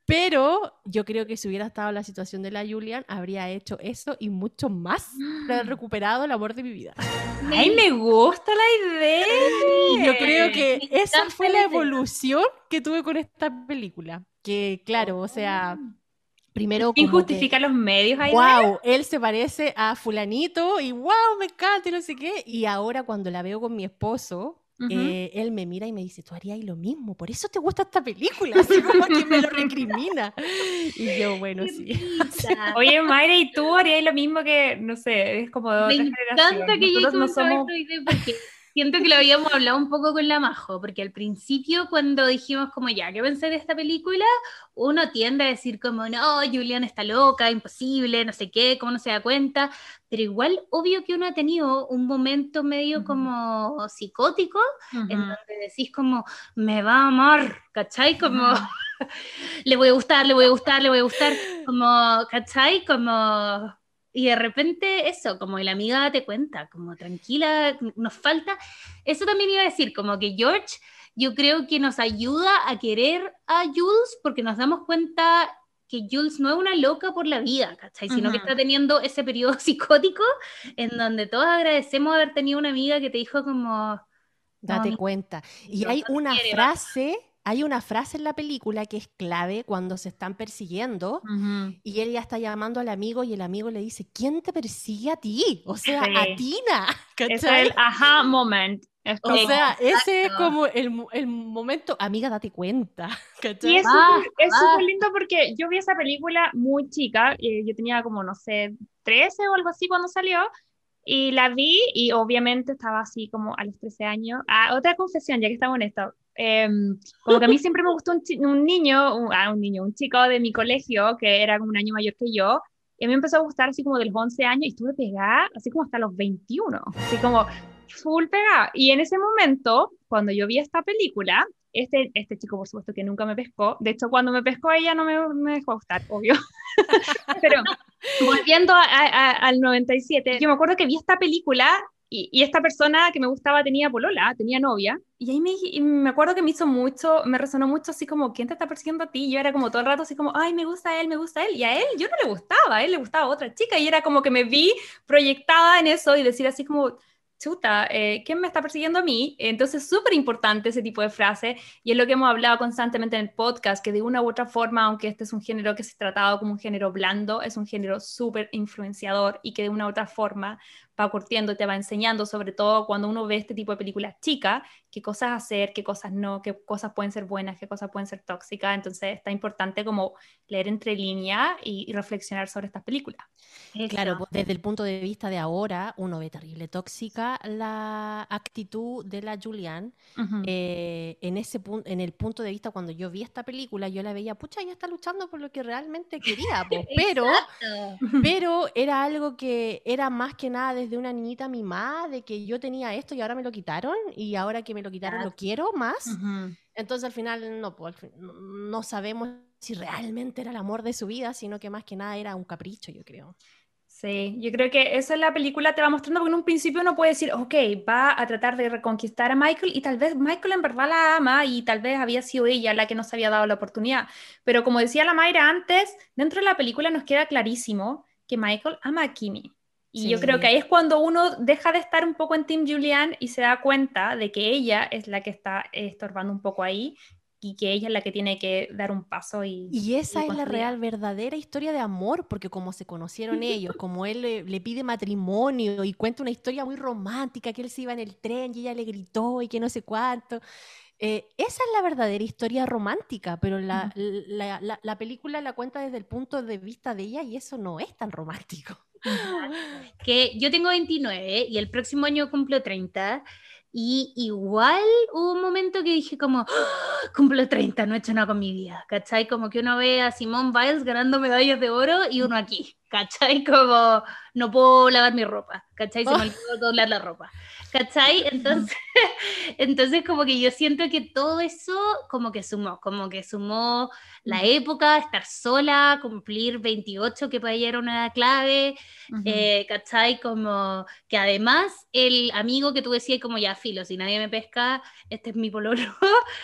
Pero yo creo que si hubiera estado en la situación de la Julian, habría hecho eso y mucho más para haber recuperado el amor de mi vida. ¡Ay, me gusta la idea! Yo creo que esa fue la evolución que tuve con esta película. Que, claro, o sea, oh. primero. ¿Quién justifica los medios ahí? ¡Wow! Él se parece a Fulanito y ¡wow! Me encanta y no sé qué. Y ahora, cuando la veo con mi esposo, eh, él me mira y me dice, tú harías lo mismo, por eso te gusta esta película, así como que me lo recrimina. Y yo, bueno, sí. Oye, Mayra, ¿y tú harías lo mismo que, no sé, es como de Me encanta que yo no somos... porque siento que lo habíamos hablado un poco con la Majo, porque al principio cuando dijimos como ya, ¿qué pensé de esta película? Uno tiende a decir como, no, Julian está loca, imposible, no sé qué, cómo no se da cuenta, pero igual obvio que uno ha tenido un momento medio como psicótico, en donde decís como, me va a amar, ¿cachai? Como... le voy a gustar, le voy a gustar, le voy a gustar, como, ¿cachai? Como y de repente eso, como la amiga te cuenta, como tranquila, nos falta. Eso también iba a decir, como que George, yo creo que nos ayuda a querer a Jules porque nos damos cuenta que Jules no es una loca por la vida, ¿cachai? Sino que está teniendo ese periodo psicótico en donde todos agradecemos haber tenido una amiga que te dijo como... Date cuenta. Y hay una frase hay una frase en la película que es clave cuando se están persiguiendo y él ya está llamando al amigo y el amigo le dice, ¿quién te persigue a ti? O sea, a Tina. Es el aha moment. o sea, ese es como el, momento, amiga, date cuenta. Y es súper lindo porque yo vi esa película muy chica, eh, yo tenía como, no sé, 13 o algo así cuando salió, y la vi y obviamente estaba así como a los 13 años. Ah, otra confesión, ya que estamos en esto. Em, como que a mí siempre me gustó un, un niño, un, ah, un, niño, un chico de mi colegio que era como un año mayor que yo. Y a mí me empezó a gustar así como de los 11 años y estuve pegada así como hasta los 21. Así como full pegada. Y en ese momento, cuando yo vi esta película, este, este chico, por supuesto, que nunca me pescó. De hecho, cuando me pescó ella no me, me dejó gustar, obvio. Pero volviendo al 97, yo me acuerdo que vi esta película y, esta persona que me gustaba tenía polola, tenía novia, y ahí me, me acuerdo que me hizo mucho, me resonó mucho así como, ¿quién te está persiguiendo a ti? Y yo era como todo el rato así como, ay, me gusta él, me gusta él, y a él yo no le gustaba, a él le gustaba otra chica, y era como que me vi proyectada en eso y decir así como, chuta, eh, ¿quién me está persiguiendo a mí? Entonces, es súper importante ese tipo de frase y es lo que hemos hablado constantemente en el podcast, que de una u otra forma, aunque este es un género que se ha tratado como un género blando, es un género súper influenciador y que de una u otra forma va curtiendo, te va enseñando, sobre todo cuando uno ve este tipo de películas chicas, qué cosas hacer, qué cosas no, qué cosas pueden ser buenas, qué cosas pueden ser tóxicas. Entonces, está importante como leer entre líneas y, reflexionar sobre estas películas. Claro, pues, desde el punto de vista de ahora, uno ve terrible tóxica la actitud de la Julian. Eh, en, ese en el punto de vista, cuando yo vi esta película, yo la veía, pucha, ella está luchando por lo que realmente quería, pero, pero era algo que era más que nada desde una niñita mimada, de que yo tenía esto y ahora me lo quitaron, y ahora que me lo quitaron lo quiero más. Entonces al final no, pues, no sabemos si realmente era el amor de su vida, sino que más que nada era un capricho, yo creo. Sí, yo creo que esa es la película te va mostrando, porque en un principio uno puede decir, ok, va a tratar de reconquistar a Michael y tal vez Michael en verdad la ama y tal vez había sido ella la que nos había dado la oportunidad. Pero como decía la Mayra antes, dentro de la película nos queda clarísimo que Michael ama a Kimi. Y yo creo que ahí es cuando uno deja de estar un poco en Team Julian y se da cuenta de que ella es la que está estorbando un poco ahí y que ella es la que tiene que dar un paso y... Y esa es la real, verdadera historia de amor, porque como se conocieron ellos, como él le, pide matrimonio y cuenta una historia muy romántica, que él se iba en el tren y ella le gritó y que no sé cuánto. Eh, esa es la verdadera historia romántica, pero la, la, película la cuenta desde el punto de vista de ella y eso no es tan romántico. Que yo tengo 29 y el próximo año cumplo 30 y igual hubo un momento que dije como, ¡Ah! cumplo 30, no he hecho nada con mi vida, ¿cachai? Como que uno ve a Simone Biles ganando medallas de oro y uno aquí, ¿cachai? Como, no puedo lavar mi ropa, ¿cachai? Se me olvidó doblar la ropa. ¿cachai? Entonces, entonces como que yo siento que todo eso como que sumó, como que sumó la época, estar sola, cumplir 28, que para ella era una clave, eh, ¿cachai? Como que además el amigo que tú decías como ya filo, si nadie me pesca, este es mi pololo,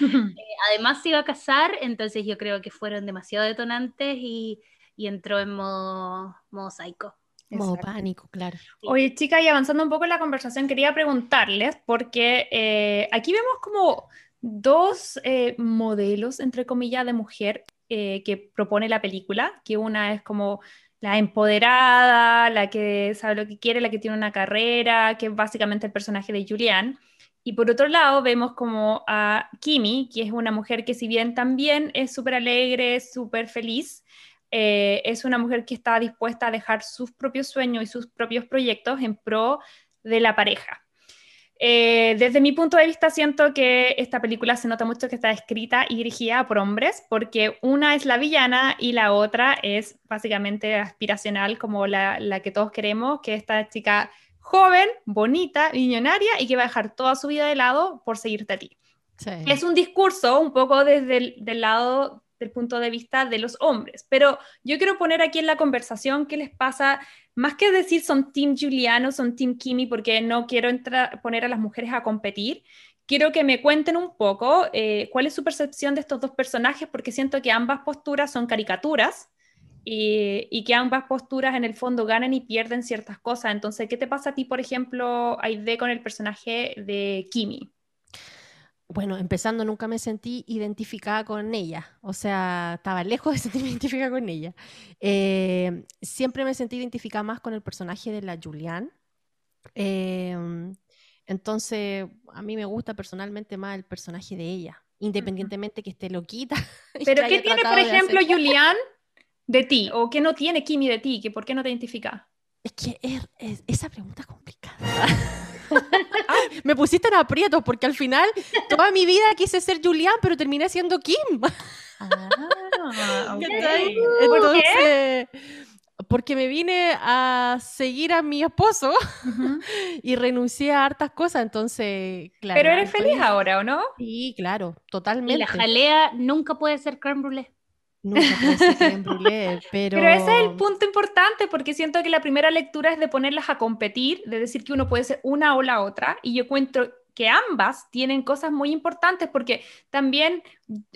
eh, además se iba a casar, entonces yo creo que fueron demasiado detonantes y, y entró en modo, modo psycho. Modo pánico, claro. Oye, chica, y avanzando un poco en la conversación, quería preguntarles, porque eh, aquí vemos como dos eh, modelos, entre comillas, de mujer eh, que propone la película, que una es como la empoderada, la que sabe lo que quiere, la que tiene una carrera, que es básicamente el personaje de Julian. Y por otro lado, vemos como a Kimi, que es una mujer que si bien también es súper alegre, súper feliz, eh, es una mujer que está dispuesta a dejar sus propios sueños y sus propios proyectos en pro de la pareja. Eh, desde mi punto de vista, siento que esta película se nota mucho que está escrita y dirigida por hombres, porque una es la villana y la otra es básicamente aspiracional, como la, que todos queremos, que esta chica joven, bonita, millonaria y que va a dejar toda su vida de lado por seguirte a ti. Es un discurso un poco desde el del lado del punto de vista de los hombres. Pero yo quiero poner aquí en la conversación qué les pasa, más que decir son Team Juliano, son Team Kimi, porque no quiero entrar, poner a las mujeres a competir. Quiero que me cuenten un poco eh, cuál es su percepción de estos dos personajes, porque siento que ambas posturas son caricaturas y, y, que ambas posturas en el fondo ganan y pierden ciertas cosas. Entonces, ¿qué te pasa a ti, por ejemplo, Aide, con el personaje de Kimi? Bueno, empezando, nunca me sentí identificada con ella, o sea, estaba lejos de sentirme identificada con ella. Eh, siempre me sentí identificada más con el personaje de la Julian. Em, entonces, a mí me gusta personalmente más el personaje de ella, independientemente que esté loquita. ¿Pero qué tiene, por ejemplo, Julian de ti? ¿O qué no tiene Kimi de ti? ¿Que ¿Por qué no te identifica? Es que esa pregunta es complicada. me pusiste en aprietos porque al final toda mi vida quise ser Julián, pero terminé siendo Kim. Ah, Entonces, porque me vine a seguir a mi esposo y renuncié a hartas cosas, entonces, claro. Pero eres feliz ahora, ¿o no? Sí, claro, totalmente. Y la jalea nunca puede ser creme brulee. Nunca pero... Pero ese es el punto importante, porque siento que la primera lectura es de ponerlas a competir, de decir que uno puede ser una o la otra, y yo cuento que ambas tienen cosas muy importantes, porque también,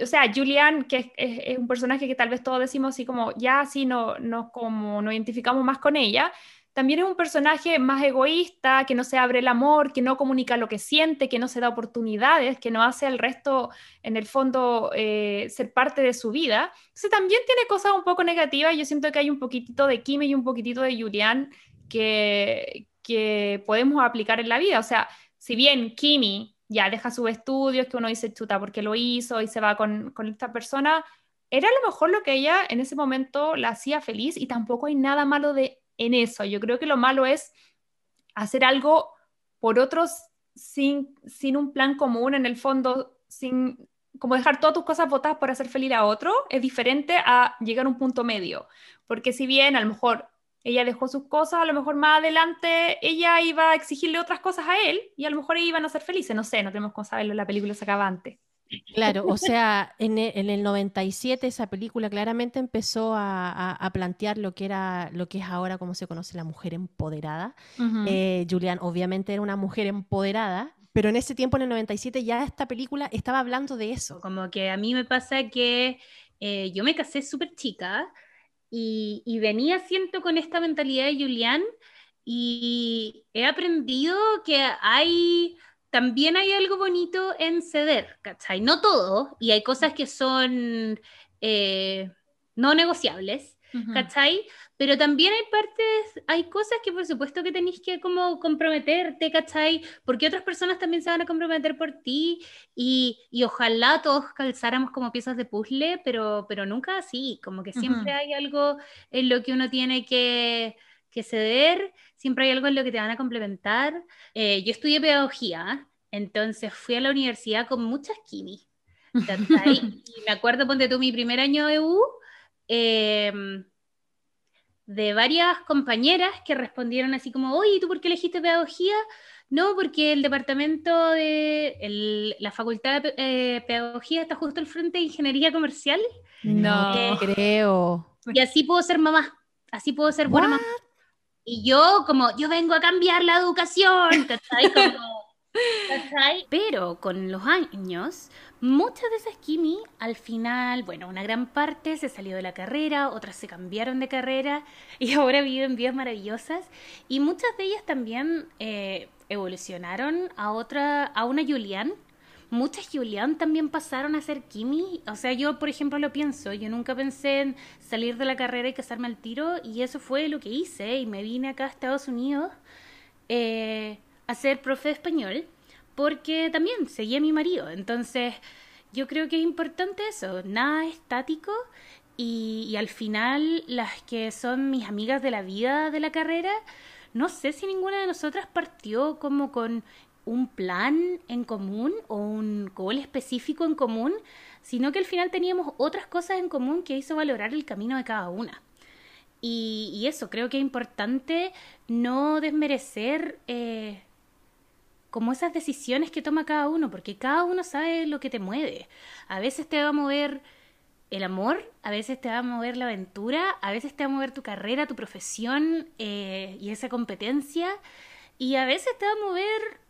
o sea, Julian, que es, un personaje que tal vez todos decimos así como, ya así no, no, como nos identificamos más con ella, también es un personaje más egoísta, que no se abre el amor, que no comunica lo que siente, que no se da oportunidades, que no hace al resto, en el fondo, eh, ser parte de su vida. Entonces también tiene cosas un poco negativas. Yo siento que hay un poquitito de Kim y un poquitito de Julián que, que podemos aplicar en la vida. O sea, si bien Kimi ya deja sus estudios, que uno dice chuta porque lo hizo y se va con, con esta persona, era a lo mejor lo que ella en ese momento la hacía feliz y tampoco hay nada malo de en eso. Yo creo que lo malo es hacer algo por otros sin, sin un plan común, en el fondo, sin como dejar todas tus cosas votadas por hacer feliz a otro, es diferente a llegar a un punto medio. Porque si bien a lo mejor ella dejó sus cosas, a lo mejor más adelante ella iba a exigirle otras cosas a él y a lo mejor iban a ser felices. No sé, no tenemos cómo saberlo, la película se acaba antes. Claro, o sea, en e, el, 97 esa película claramente empezó a, plantear lo que era, lo que es ahora como se conoce la mujer empoderada. Eh, Julian obviamente era una mujer empoderada, pero en ese tiempo, en el 97, ya esta película estaba hablando de eso. Como que a mí me pasa que eh, yo me casé súper chica y, y, venía siento con esta mentalidad de Julian y he aprendido que hay también hay algo bonito en ceder, ¿cachai? No todo, y hay cosas que son eh, no negociables, ¿cachai? Pero también hay partes, hay cosas que por supuesto que tenéis que como comprometerte, ¿cachai? Porque otras personas también se van a comprometer por ti y, y ojalá todos calzáramos como piezas de puzzle, pero, pero nunca así, como que siempre hay algo en lo que uno tiene que, que, ceder, siempre hay algo en lo que te van a complementar. Eh, yo estudié pedagogía, entonces fui a la universidad con muchas quimi. y me acuerdo, ponte tú, mi primer año de U, Em, de varias compañeras que respondieron así como, oye, ¿tú por qué elegiste pedagogía? No, porque el departamento de la facultad de eh, pedagogía está justo al frente de ingeniería comercial. No eh, creo. Y así puedo ser mamá, así puedo ser buena mamá. Y yo como, yo vengo a cambiar la educación, Pero con los años Muchas de esas Kimi, al final, bueno, una gran parte se salió de la carrera, otras se cambiaron de carrera y ahora viven vidas maravillosas. Y muchas de ellas también eh, evolucionaron a otra, a una Julian. Muchas Julian también pasaron a ser Kimi. O sea, yo, por ejemplo, lo pienso. Yo nunca pensé en salir de la carrera y casarme al tiro. Y eso fue lo que hice. Y me vine acá a Estados Unidos eh, a ser profe español porque también seguía a mi marido. Entonces, yo creo que es importante eso, nada estático y, y, al final las que son mis amigas de la vida de la carrera, no sé si ninguna de nosotras partió como con un plan en común o un goal específico en común, sino que al final teníamos otras cosas en común que hizo valorar el camino de cada una. Y, y eso, creo que es importante no desmerecer eh, como esas decisiones que toma cada uno, porque cada uno sabe lo que te mueve. A veces te va a mover el amor, a veces te va a mover la aventura, a veces te va a mover tu carrera, tu profesión eh, y esa competencia, y a veces te va a mover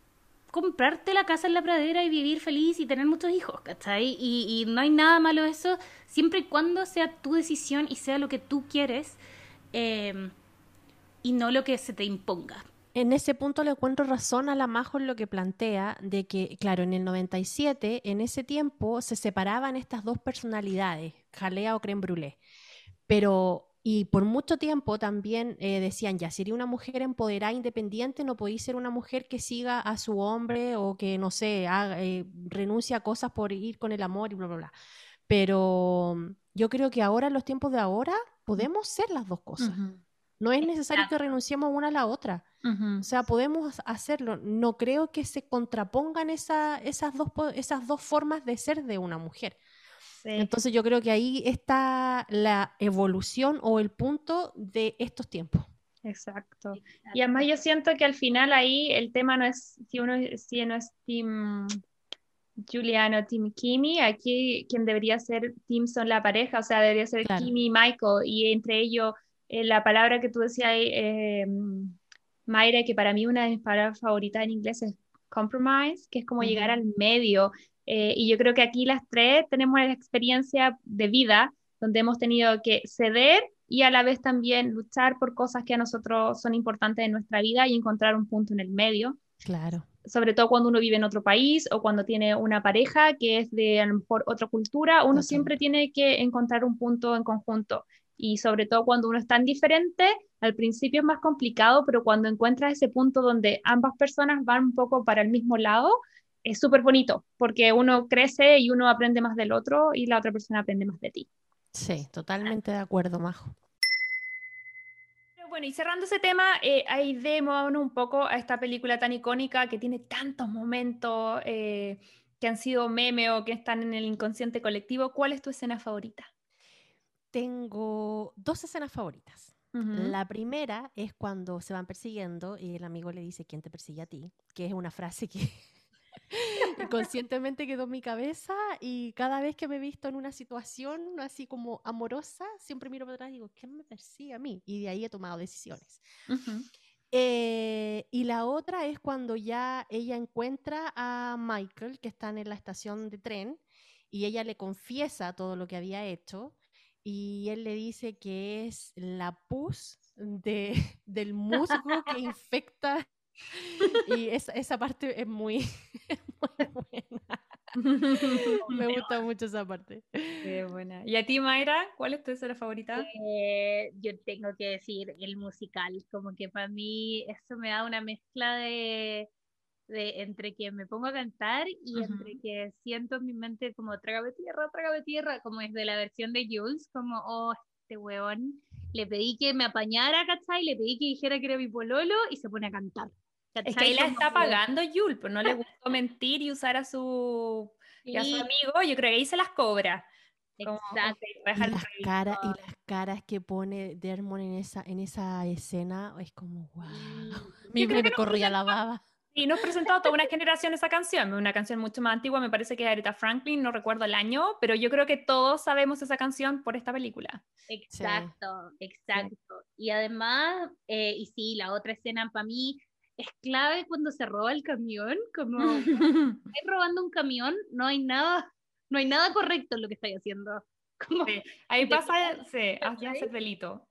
comprarte la casa en la pradera y vivir feliz y tener muchos hijos, ¿cachai? Y, y no hay nada malo eso, siempre y cuando sea tu decisión y sea lo que tú quieres eh, y no lo que se te imponga en ese punto le encuentro razón a la Majo en lo que plantea de que, claro, en el 97, en ese tiempo, se separaban estas dos personalidades, jalea o creme. Pero, y por mucho tiempo también eh, decían, ya, sería una mujer empoderada, independiente, no podéis ser una mujer que siga a su hombre o que, no sé, haga, eh, renuncia a cosas por ir con el amor y bla, bla, bla. Pero yo creo que ahora, en los tiempos de ahora, podemos ser las dos cosas. No es necesario que renunciemos una a la otra. O sea, podemos hacerlo. No creo que se contrapongan esa, esas, dos, esas dos formas de ser de una mujer. Entonces yo creo que ahí está la evolución o el punto de estos tiempos. Exacto. Y además yo siento que al final ahí el tema no es si uno, si no es Team Juliano, Team Kimi, aquí quien debería ser Team son la pareja, o sea, debería ser Kimi y Michael, y entre ellos eh, la palabra que tú decías, eh, Mayra, que para mí una de mis palabras favoritas en inglés es compromise, que es como llegar al medio. Eh, y yo creo que aquí las tres tenemos la experiencia de vida donde hemos tenido que ceder y a la vez también luchar por cosas que a nosotros son importantes en nuestra vida y encontrar un punto en el medio. Claro. Sobre todo cuando uno vive en otro país o cuando tiene una pareja que es de a lo mejor otra cultura, uno siempre tiene que encontrar un punto en conjunto y sobre todo cuando uno es tan diferente, al principio es más complicado, pero cuando encuentras ese punto donde ambas personas van un poco para el mismo lado, es súper bonito, porque uno crece y uno aprende más del otro y la otra persona aprende más de ti. Sí, totalmente de acuerdo, Majo. Bueno, y cerrando ese tema, eh, ahí vemos un poco a esta película tan icónica que tiene tantos momentos eh, que han sido meme o que están en el inconsciente colectivo. ¿Cuál es tu escena favorita? tengo dos escenas favoritas. La primera es cuando se van persiguiendo y el amigo le dice, ¿quién te persigue a ti? Que es una frase que conscientemente quedó en mi cabeza y cada vez que me he visto en una situación así como amorosa, siempre miro para atrás y digo, ¿quién me persigue a mí? Y de ahí he tomado decisiones. Eh, y la otra es cuando ya ella encuentra a Michael, que están en la estación de tren, y ella le confiesa todo lo que había hecho y él le dice que es la pus de, del musgo que infecta. Y esa, esa parte es muy, muy buena. Me gusta mucho esa parte. Qué buena. ¿Y a ti, Mayra? ¿Cuál es tu escena favorita? Eh, yo tengo que decir el musical, como que para mí eso me da una mezcla de, de entre que me pongo a cantar y entre que siento en mi mente como trágame tierra, trágame tierra, como es de la versión de Jules, como, oh, este huevón, le pedí que me apañara, ¿cachai? Le pedí que dijera que era mi pololo y se pone a cantar. Es que ahí la está pagando Yul, pero no le gustó mentir y usar a su, a su amigo, yo creo que ahí se las cobra. Exacto. y, las caras, y las caras que pone Dermon en esa, en esa escena es como, wow. Mi me corría la baba. Y nos presentó a toda una generación esa canción, una canción mucho más antigua, me parece que es Aretha Franklin, no recuerdo el año, pero yo creo que todos sabemos esa canción por esta película. Exacto, exacto. Y además, eh, y sí, la otra escena para mí es clave cuando se roba el camión, como estáis robando un camión, no hay nada, no hay nada correcto en lo que estáis haciendo. ahí pasa, sí, hace delito.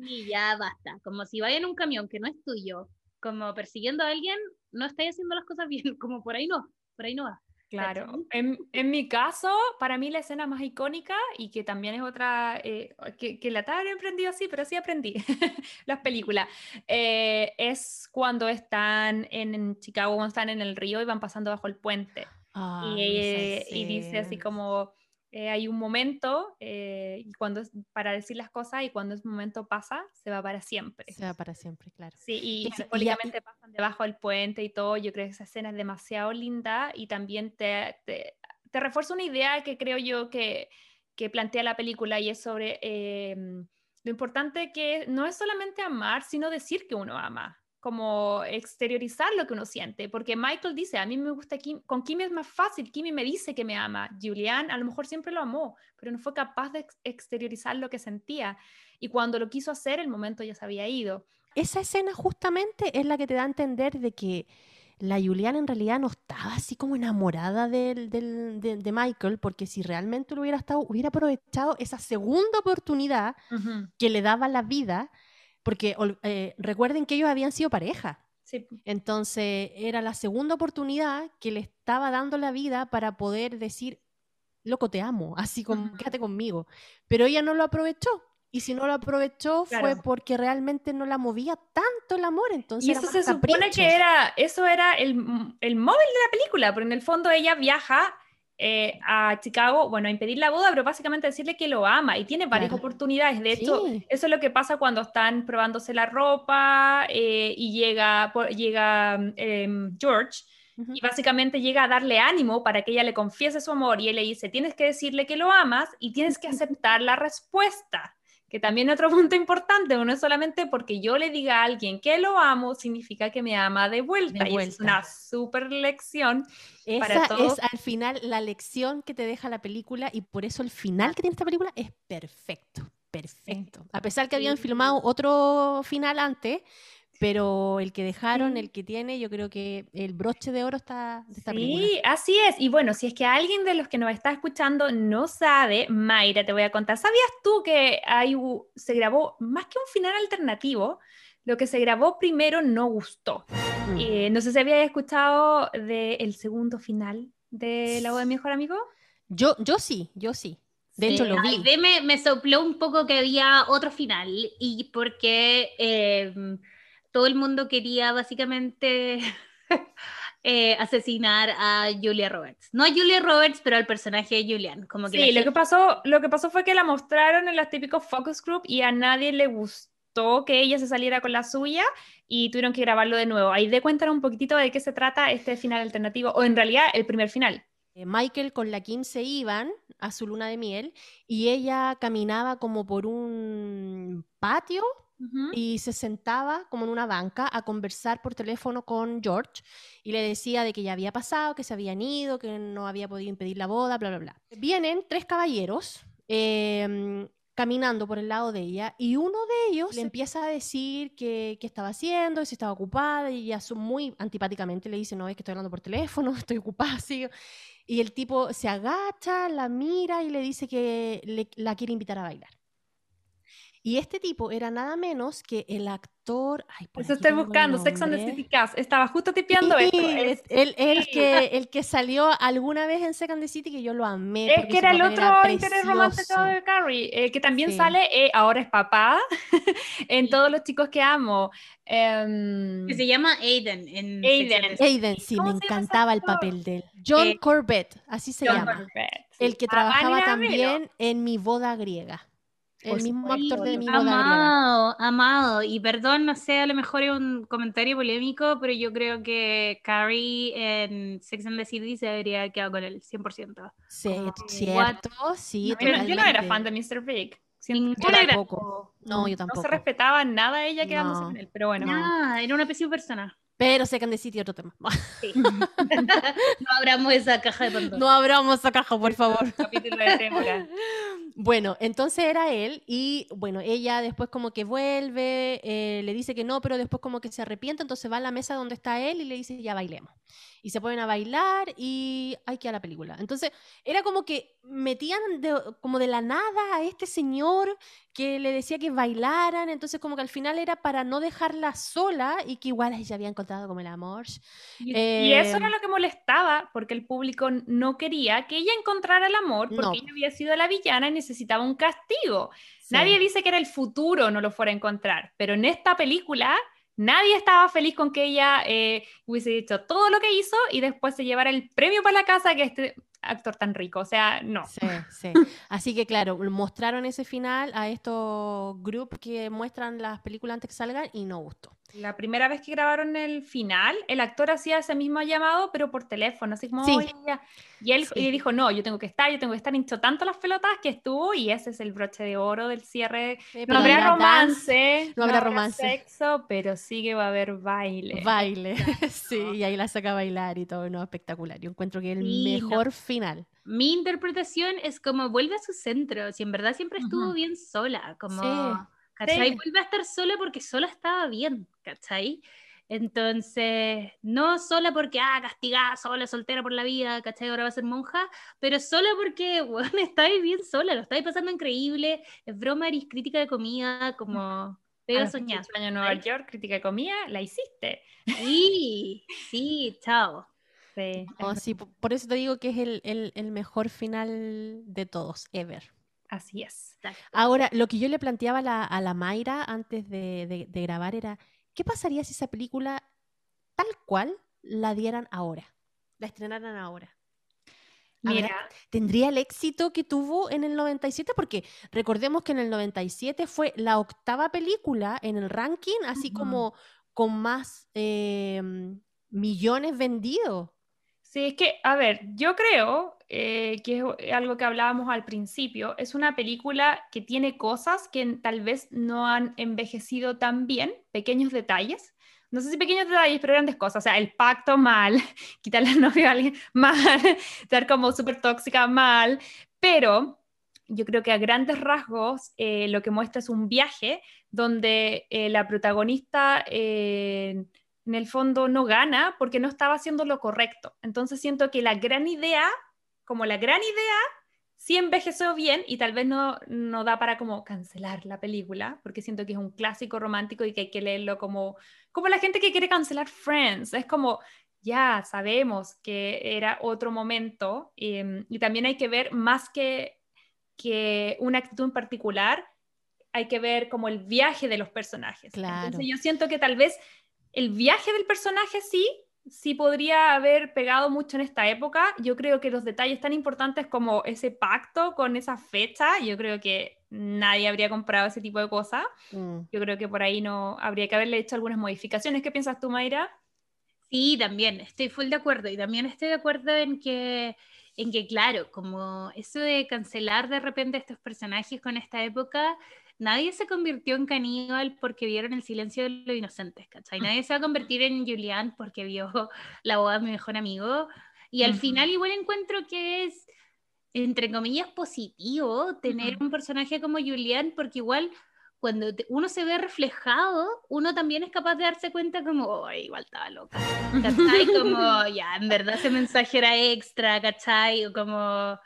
Y ya basta, como si vaya en un camión que no es tuyo, como persiguiendo a alguien, no estáis haciendo las cosas bien, como por ahí no, por ahí no va. Claro, en, en, mi caso, para mí la escena más icónica y que también es otra, eh, que, que, la estaba emprendido así, pero sí aprendí las películas, eh, es cuando están en, Chicago, cuando están en el río y van pasando bajo el puente. y, y, dice así como, eh, hay un momento eh, cuando para decir las cosas y cuando ese momento pasa, se va para siempre. Se va para siempre, claro. Sí, y, simbólicamente pasan debajo del puente y todo. Yo creo que esa escena es demasiado linda y también te, te, refuerza una idea que creo yo que, que plantea la película y es sobre eh, lo importante que no es solamente amar, sino decir que uno ama como exteriorizar lo que uno siente, porque Michael dice, a mí me gusta Kim, con Kimi es más fácil, Kimi me dice que me ama, Julian a lo mejor siempre lo amó, pero no fue capaz de exteriorizar lo que sentía, y cuando lo quiso hacer, el momento ya se había ido. Esa escena justamente es la que te da a entender de que la Julian en realidad no estaba así como enamorada del, del, de, Michael, porque si realmente lo hubiera estado, hubiera aprovechado esa segunda oportunidad que le daba la vida, porque eh, recuerden que ellos habían sido pareja. Sí. Entonces era la segunda oportunidad que le estaba dando la vida para poder decir, loco, te amo, así como, quédate conmigo. Pero ella no lo aprovechó. Y si no lo aprovechó fue porque realmente no la movía tanto el amor. Entonces y eso se supone que era, eso era el, el móvil de la película, pero en el fondo ella viaja eh, a Chicago, bueno, a impedir la boda, pero básicamente decirle que lo ama y tiene varias oportunidades. De hecho, eso es lo que pasa cuando están probándose la ropa eh, y llega, llega em, George. Y básicamente llega a darle ánimo para que ella le confiese su amor y él le dice, tienes que decirle que lo amas y tienes que aceptar la respuesta que también otro punto importante, no es solamente porque yo le diga a alguien que lo amo, significa que me ama de vuelta. Y es una super lección. Esa es al final la lección que te deja la película y por eso el final que tiene esta película es perfecto, perfecto. A pesar que habían filmado otro final antes, pero el que dejaron, el que tiene, yo creo que el broche de oro está de esta sí, así es. Y bueno, si es que alguien de los que nos está escuchando no sabe, Mayra, te voy a contar. ¿Sabías tú que hay, se grabó más que un final alternativo? Lo que se grabó primero no gustó. Mm. Eh, no sé si habías escuchado del segundo final de La voz de mi mejor amigo. Yo, yo sí, yo sí. De hecho, lo vi. Me, me, sopló un poco que había otro final y porque eh, todo el mundo quería básicamente eh, asesinar a Julia Roberts. No a Julia Roberts, pero al personaje de Julian. Como que sí, lo, que pasó, lo que pasó fue que la mostraron en los típicos focus group y a nadie le gustó que ella se saliera con la suya y tuvieron que grabarlo de nuevo. Ahí de cuenta un poquitito de qué se trata este final alternativo, o en realidad el primer final. Eh, Michael con la Kim se iban a su luna de miel y ella caminaba como por un patio y se sentaba como en una banca a conversar por teléfono con George y le decía de que ya había pasado, que se habían ido, que no había podido impedir la boda, bla, bla, bla. Vienen tres caballeros em, caminando por el lado de ella y uno de ellos le empieza a decir qué estaba haciendo, si estaba ocupada y ella muy antipáticamente le dice, no, es que estoy hablando por teléfono, estoy ocupada. Y el tipo se agacha, la mira y le dice que la quiere invitar a bailar. Y este tipo era nada menos que el actor. Ay, por Eso estoy buscando, Sex and the. City Cast. Estaba justo tipeando Sí, esto. es- el, que, el que salió alguna vez en Second the City, que yo lo amé. es que era el otro interés romántico precioso. de Carrie, eh, que también Sí. sale, eh, ahora es papá, en Todos los chicos que amo. Em, Que se llama Aiden. En Aiden. Sex and. Aiden, sí, ¿Cómo me encantaba el papel de él. John Eh, Corbett, así se John llama. Corbett. El que Ah, trabajaba también en Mi Boda Griega. El mismo actor de Griega. Amado, amado. Y perdón, no sé, a lo mejor es un comentario polémico, pero yo creo que Carrie en Sex and the City se haber quedado con él, 100%. Sí, Como, cierto, sí, Yo no- yo no era fan de Mr. Big. Yo era- tampoco. No, yo no tampoco. se respetaba nada ella quedándose No. con él, pero bueno. Nada, era una pésima persona. Pero Second the City, otro tema. no abramos esa caja de Pandora. No abramos esa caja, por favor. Capítulo de temporada. Bueno, entonces era él y bueno, ella después como que vuelve, eh, le dice que no, pero después como que se arrepiente, entonces va a la mesa donde está él y le dice ya bailemos. Y se ponen a bailar y hay que a la película. Entonces era como que metían de- como de la nada a este señor que le decía que bailaran, entonces como que al final era para no dejarla sola y que igual ella había encontrado como el amor. Y, y eso era Eh, lo que molestaba, porque el público no quería que ella encontrara el amor, porque No. ella había sido la villana y necesitaba un castigo. Sí. Nadie dice que era el futuro no lo fuera a encontrar, pero en esta película nadie estaba feliz con que ella eh, hubiese hecho todo lo que hizo y después se llevara el premio para la casa que este actor tan rico. O sea, no. Sí, sí. Así que claro, mostraron ese final a estos grupos que muestran las películas antes que salgan y no gustó. La primera vez que grabaron el final, el actor hacía ese mismo llamado, pero por teléfono, así como, Sí. Y él Sí. y dijo, no, yo tengo que estar, yo tengo que estar, hinchó tanto las pelotas que estuvo y ese es el broche de oro del cierre. Sí, No habrá romance, no habrá romance. sexo, pero sí que va a haber baile. baile. sí, y ahí la saca a bailar y todo, no, espectacular. Yo encuentro que es el no. mejor final. Mi interpretación es como vuelve a su centro, si en verdad siempre estuvo bien sola, como, Sí. ¿Cachai? Vuelve a estar sola porque sola estaba bien, ¿cachai? Entonces, no sola porque, ah, castigada, sola, soltera por la vida, ¿cachai? Ahora va a ser monja, pero sola porque, bueno, estáis bien sola, lo estáis pasando increíble, es broma, eres crítica de comida, como los soñar. 18 años en Nueva York, crítica de comida, la hiciste. Sí, sí, chao. Sí, Oh, sí, po- por eso te digo que es el, el- el mejor final de todos, ever. Así es. Exacto. Ahora, lo que yo le planteaba a la, a la Mayra antes de, de- de grabar era, ¿qué pasaría si esa película tal cual la dieran ahora? La estrenaran ahora. Mira, ¿Tendría el éxito que tuvo en el 97? Porque recordemos que en el 97 fue la octava película en el ranking, así como con más eh, millones vendidos. Sí, es que, a ver, yo creo eh, que es algo que hablábamos al principio, es una película que tiene cosas que tal vez no han envejecido tan bien, pequeños detalles. No sé si pequeños detalles, pero grandes cosas. O sea, el pacto mal, quitarle al novio a alguien mal, estar como súper tóxica mal, pero yo creo que a grandes rasgos eh, lo que muestra es un viaje donde eh, la protagonista eh, en el fondo no gana porque no estaba haciendo lo correcto. Entonces siento que la gran idea, como la gran idea, sí envejeció bien y tal vez no, no da para como cancelar la película, porque siento que es un clásico romántico y que hay que leerlo como, como la gente que quiere cancelar Friends. Es como, ya sabemos que era otro momento eh, y también hay que ver más que, que una actitud en particular, hay que ver como el viaje de los personajes. Claro. Entonces yo siento que tal vez el viaje del personaje sí, sí podría haber pegado mucho en esta época. Yo creo que los detalles tan importantes como ese pacto con esa fecha, yo creo que nadie habría comprado ese tipo de cosas. Mm. Yo creo que por ahí no habría que haberle hecho algunas modificaciones. ¿Qué piensas tú, Mayra? Sí, también, estoy full de acuerdo. Y también estoy de acuerdo en que, en que, claro, como eso de cancelar de repente estos personajes con esta época, nadie se convirtió en caníbal porque vieron el silencio de los inocentes, ¿cachai? Nadie se va a convertir en Julián porque vio la boda de mi mejor amigo. Y al Ujú. final igual encuentro que es, entre comillas, positivo tener Ujú. un personaje como Julián porque igual cuando te- uno se ve reflejado, uno también es capaz de darse cuenta como, oh, igual estaba loca. ¿Cachai? Como, ya, en verdad ese mensaje era extra, ¿cachai? O como,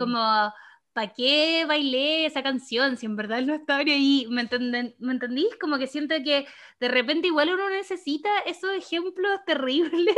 como ¿para qué bailé esa canción si en verdad no estaba ahí? ¿Me, entendí? ¿Me entendís? Como que siento que de repente igual uno necesita esos ejemplos terribles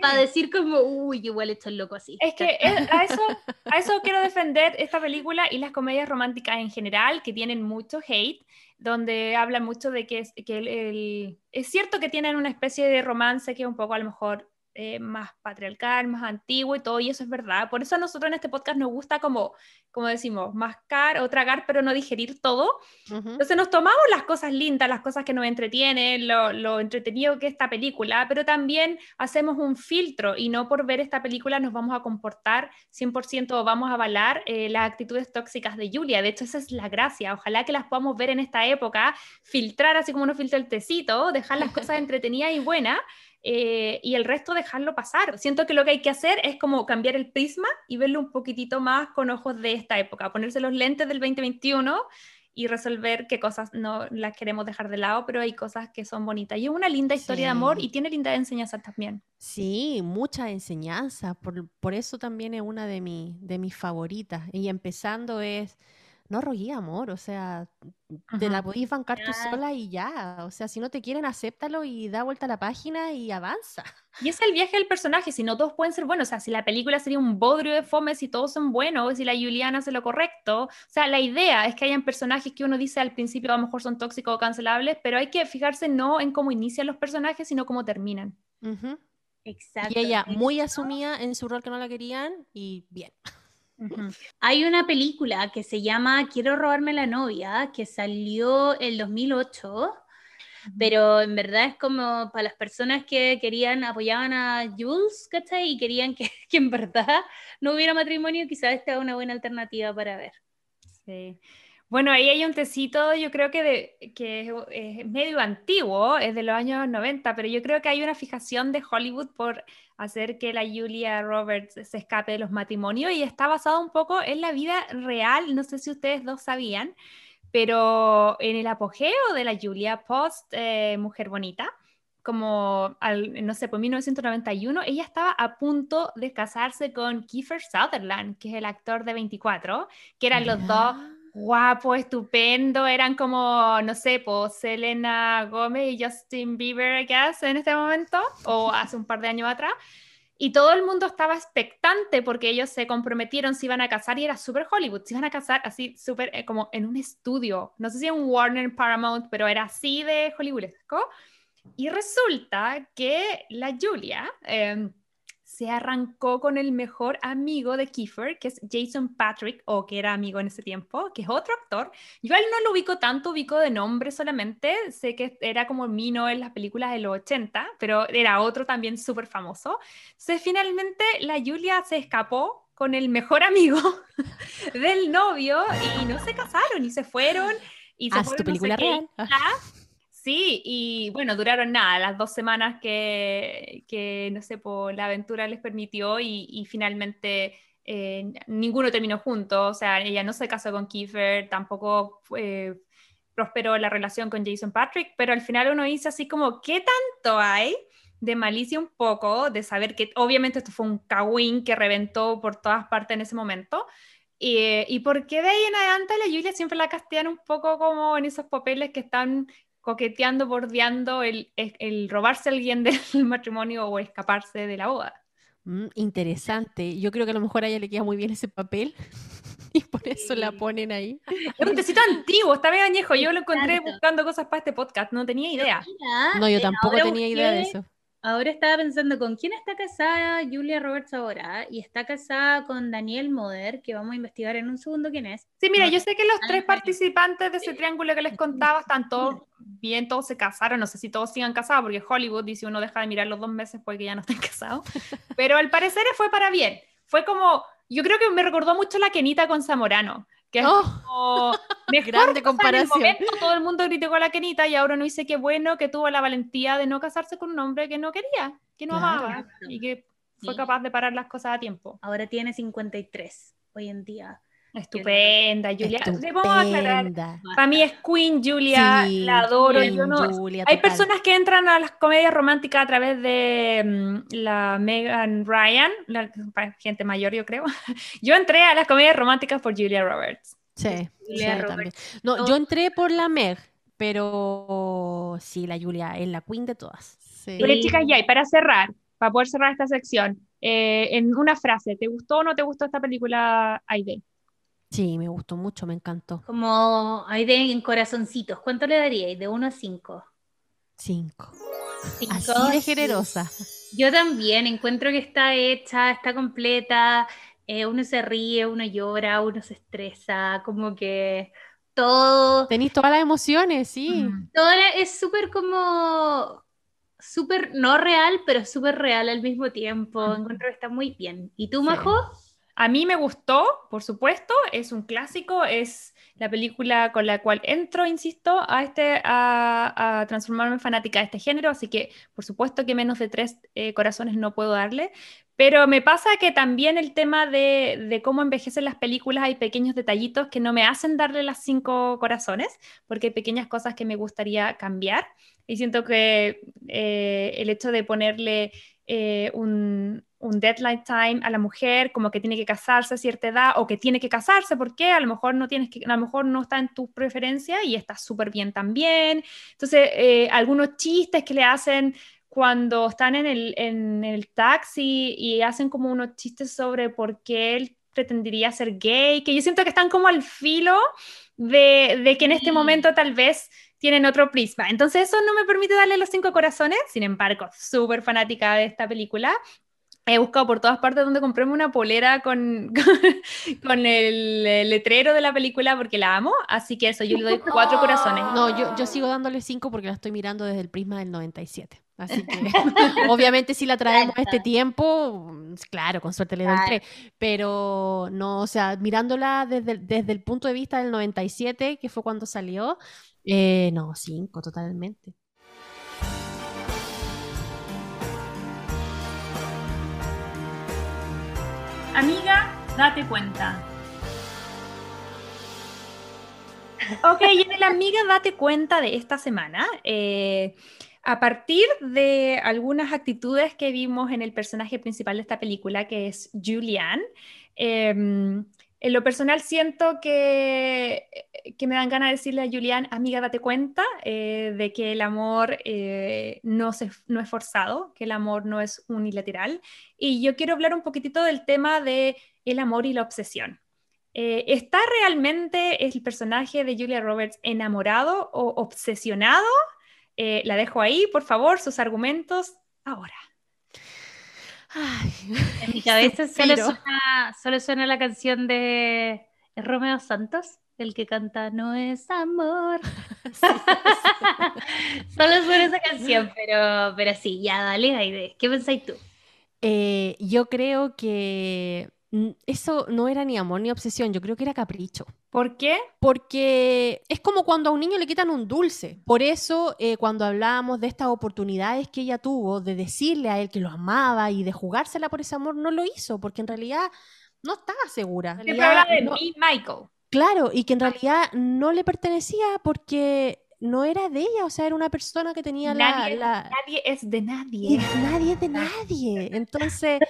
para decir como, uy, igual esto es loco así. Es que a, eso, a eso quiero defender esta película y las comedias románticas en general, que tienen mucho hate, donde hablan mucho de que, es, que el, es cierto que tienen una especie de romance que es un poco a lo mejor eh, más patriarcal, más antiguo y todo, y eso es verdad. Por eso a nosotros en este podcast nos gusta como, como decimos, mascar o tragar, pero no digerir todo. Entonces nos tomamos las cosas lindas, las cosas que nos entretienen, lo, lo, entretenido que es esta película, pero también hacemos un filtro y no por ver esta película nos vamos a comportar 100% o vamos a avalar eh, las actitudes tóxicas de Julia. De hecho, esa es la gracia. Ojalá que las podamos ver en esta época, filtrar así como uno filtra el tecito, dejar las cosas entretenidas y buenas eh, y el resto dejarlo pasar. Siento que lo que hay que hacer es como cambiar el prisma y verlo un poquitito más con ojos de esta época, ponerse los lentes del 2021 y resolver qué cosas no las queremos dejar de lado, pero hay cosas que son bonitas. Y es una linda historia de amor y tiene linda enseñanza también. Sí, mucha enseñanza, por, por eso también es una de, mi, de mis favoritas. Y empezando es no rogué amor, o sea, te la podéis bancar tú sola y ya, o sea, si no te quieren, acéptalo y da vuelta a la página y avanza. Y es el viaje del personaje, si no todos pueden ser buenos, o sea, si la película sería un bodrio de fome, si todos son buenos, si la Juliana hace lo correcto, o sea, la idea es que hayan personajes que uno dice al principio a lo mejor son tóxicos o cancelables, pero hay que fijarse no en cómo inician los personajes, sino cómo terminan. Exacto. Y ella muy asumida en su rol que no la querían y bien. Hay una película que se llama Quiero robarme la novia, que salió el 2008, pero en verdad es como para las personas que querían, apoyaban a Jules, ¿cachai? Y querían que, que en verdad no hubiera matrimonio, quizás esta es una buena alternativa para ver. Sí. Bueno, ahí hay un tecito, yo creo que, de, que es medio antiguo, es de los años 90, pero yo creo que hay una fijación de Hollywood por hacer que la Julia Roberts se escape de los matrimonios y está basado un poco en la vida real, no sé si ustedes dos sabían, pero en el apogeo de la Julia post eh, Mujer Bonita, como, al, no sé, por 1991, ella estaba a punto de casarse con Kiefer Sutherland, que es el actor de 24, que eran los dos guapo, estupendo, eran como, no sé, pues Selena Gómez y Justin Bieber, ¿qué hace en este momento? O hace un par de años atrás. Y todo el mundo estaba expectante porque ellos se comprometieron, se iban a casar y era súper Hollywood, se iban a casar así súper eh, como en un estudio, no sé si en Warner Paramount, pero era así de Hollywoodesco. Y resulta que la Julia... Eh, se arrancó con el mejor amigo de Kiefer, que es Jason Patrick, o que era amigo en ese tiempo, que es otro actor. Yo a él no lo ubico tanto, ubico de nombre solamente. Sé que era como Mino en las películas de los 80, pero era otro también súper famoso. Entonces, finalmente, la Julia se escapó con el mejor amigo del novio y, no se casaron y se fueron. Y se tu película real. Sí, y bueno, duraron nada, las dos semanas que, que no sé, por la aventura les permitió y, finalmente eh, ninguno terminó junto, o sea, ella no se casó con Kiefer, tampoco prosperó la relación con Jason Patrick, pero al final uno dice así como, ¿qué tanto hay? de malicia un poco, de saber que obviamente esto fue un cagüín que reventó por todas partes en ese momento, y, y por qué de ahí en adelante la Julia siempre la castigan un poco como en esos papeles que están coqueteando, bordeando el, el, robarse a alguien del matrimonio o escaparse de la boda. Mm, interesante. Yo creo que a lo mejor a ella le queda muy bien ese papel y por eso la ponen ahí. Es un tecito antiguo, está bien añejo. Yo lo encontré buscando cosas para este podcast, no tenía idea. No, yo tampoco tenía idea de eso. Ahora estaba pensando con quién está casada Julia Roberts ahora y está casada con Daniel Moder, que vamos a investigar en un segundo quién es. Sí, mira, yo sé que los tres participantes de ese triángulo que les contaba están todos bien, todos se casaron, no sé si todos sigan casados, porque Hollywood dice uno deja de mirar los dos meses porque ya no están casados, pero al parecer fue para bien. Fue como, yo creo que me recordó mucho la Kenita con Zamorano que es como mejor grande comparación. En el momento todo el mundo criticó a la Kenita y ahora no dice qué bueno que tuvo la valentía de no casarse con un hombre que no quería, que no amaba y que fue capaz de parar las cosas a tiempo. Ahora tiene 53 hoy en día. Estupenda, Julia. Debo aclarar. Para mí es Queen Julia, Sí, la adoro. Queen Yo no- Julia, Hay total. personas que entran a las comedias románticas a través de mm, la Megan Ryan, la gente mayor, yo creo. Yo entré a las comedias románticas por Julia Roberts. Sí, Julia sí, Roberts. también. No, No. yo entré por la Meg, pero sí, la Julia es la queen de todas. Sí. Pero Sí. chicas, ya, y para cerrar, para poder cerrar esta sección, eh, en una frase, ¿te gustó o no te gustó esta película, Aide? Sí, me gustó mucho, me encantó. Como hay de en corazoncitos. ¿Cuánto le daríais? De 1 a 5. Cinco. Cinco, Así de sí. generosa. Yo también encuentro que está hecha, está completa. eh, uno se ríe, uno llora, uno se estresa, como que todo, Tenéis todas las emociones, sí. Mm. todo la- es súper como, súper no real, pero súper real al mismo tiempo. Encuentro que está muy bien. ¿Y tú, Sí. A mí me gustó, por supuesto, es un clásico, es la película con la cual entro, insisto, a, este, a, a transformarme en fanática de este género, así que por supuesto que menos de tres eh, corazones no puedo darle, pero me pasa que también el tema de, de cómo envejecen las películas, hay pequeños detallitos que no me hacen darle las cinco corazones, porque hay pequeñas cosas que me gustaría cambiar, y siento que eh, el hecho de ponerle eh, un, un deadline time a la mujer, como que tiene que casarse a cierta edad o que tiene que casarse, porque a lo mejor no tienes que, a lo mejor no está en tu preferencia y está súper bien también. Entonces, eh, algunos chistes que le hacen cuando están en el, en el taxi y hacen como unos chistes sobre por qué él pretendería ser gay, que yo siento que están como al filo de, de que en este momento tal vez tienen otro prisma. Entonces eso no me permite darle los cinco corazones, sin embargo, súper fanática de esta película. He buscado por todas partes donde comprarme una polera con, con, el, letrero de la película porque la amo, así que eso, yo le doy cuatro No. corazones. No, yo, yo sigo dándole cinco porque la estoy mirando desde el prisma del 97. Así que obviamente si la traemos a este tiempo, mm, claro, con suerte le doy tres. Pero no, o sea, mirándola desde, el- desde el punto de vista del 97, que fue cuando salió, eh, no, cinco totalmente. Amiga, date cuenta. Ok, y en el Amiga, date cuenta de esta semana. eh, a partir de algunas actitudes que vimos en el personaje principal de esta película, que es Julian, em, en lo personal siento que, que me dan ganas de decirle a Julian, amiga, date cuenta eh, de que el amor eh, no, se, no es forzado, que el amor no es unilateral. Y yo quiero hablar un poquitito del tema de el amor y la obsesión. Eh, ¿Está realmente el personaje de Julia Roberts enamorado o obsesionado? Eh, la dejo ahí, por favor, sus argumentos ahora. Ay, En mi cabeza solo suena, solo suena la canción de ¿es Romeo Santos, el que canta No es amor. Solo suena esa canción, pero, pero sí, ya dale, Aide. ¿Qué pensáis tú? Eh, yo creo que eso no era ni amor ni obsesión, yo creo que era capricho. ¿Por qué? Porque es como cuando a un niño le quitan un dulce. Por eso, eh, cuando hablábamos de estas oportunidades que ella tuvo de decirle a él que lo amaba y de jugársela por ese amor, no lo hizo, porque en realidad no estaba segura. Siempre habla de no- mí, Michael. Claro, y que en realidad no le pertenecía porque no era de ella, o sea, era una persona que tenía la- Nadie, la, nadie es de y nadie. nadie es de nadie. Entonces,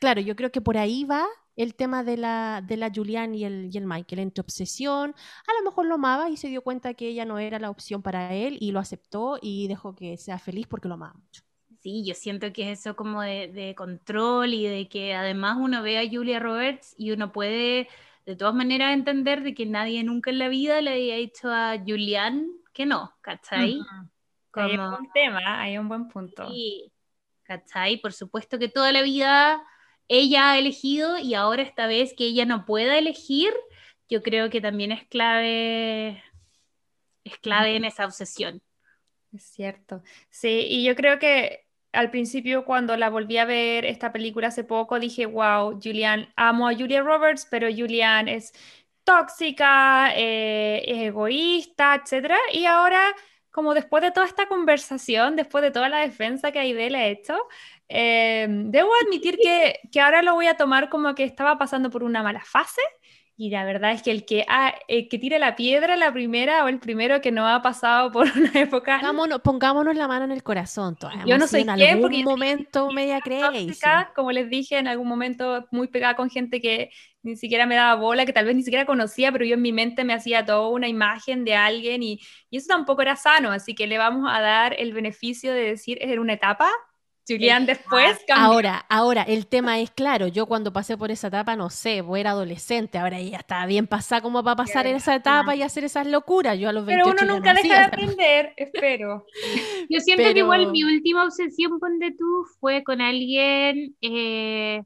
claro, yo creo que por ahí va el tema de la, de la Julian y el, y el Michael, entre obsesión. A lo mejor lo amaba y se dio cuenta que ella no era la opción para él y lo aceptó y dejó que sea feliz porque lo amaba mucho. Sí, yo siento que es eso como de, de control y de que además uno ve a Julia Roberts y uno puede de todas maneras entender de que nadie nunca en la vida le haya dicho a Julian que no, ¿cachai? Hay un buen tema, hay un buen punto. Sí, ¿cachai? Por supuesto que toda la vida ella ha elegido y ahora esta vez que ella no pueda elegir, yo creo que también es clave, es clave en esa obsesión. Es cierto. Sí, y yo creo que al principio cuando la volví a ver esta película hace poco dije, wow, Julian, amo a Julia Roberts, pero Julian es tóxica, eh, egoísta, etcétera. Y ahora, como después de toda esta conversación, después de toda la defensa que Aide ha hecho, eh, debo admitir que, que ahora lo voy a tomar como que estaba pasando por una mala fase Y la verdad es que el que, ah, el que tire la piedra, la primera o el primero que no ha pasado por una época. Pongámonos, pongámonos la mano en el corazón. Yo no soy en quién, algún porque momento media crazy. como les dije, en algún momento muy pegada con gente que ni siquiera me daba bola, que tal vez ni siquiera conocía, pero yo en mi mente me hacía toda una imagen de alguien y, y eso tampoco era sano, así que le vamos a dar el beneficio de decir, es una etapa. Julián después cambió. Ahora, ahora, el tema es claro, yo cuando pasé por esa etapa, no sé, pues era adolescente, ahora ella estaba bien pasada como para pasar en esa etapa y hacer esas locuras. Yo a los 28 pero uno ya nunca no deja de aprender, espero. Yo siento que igual mi última obsesión, ponte tú, fue con alguien eh,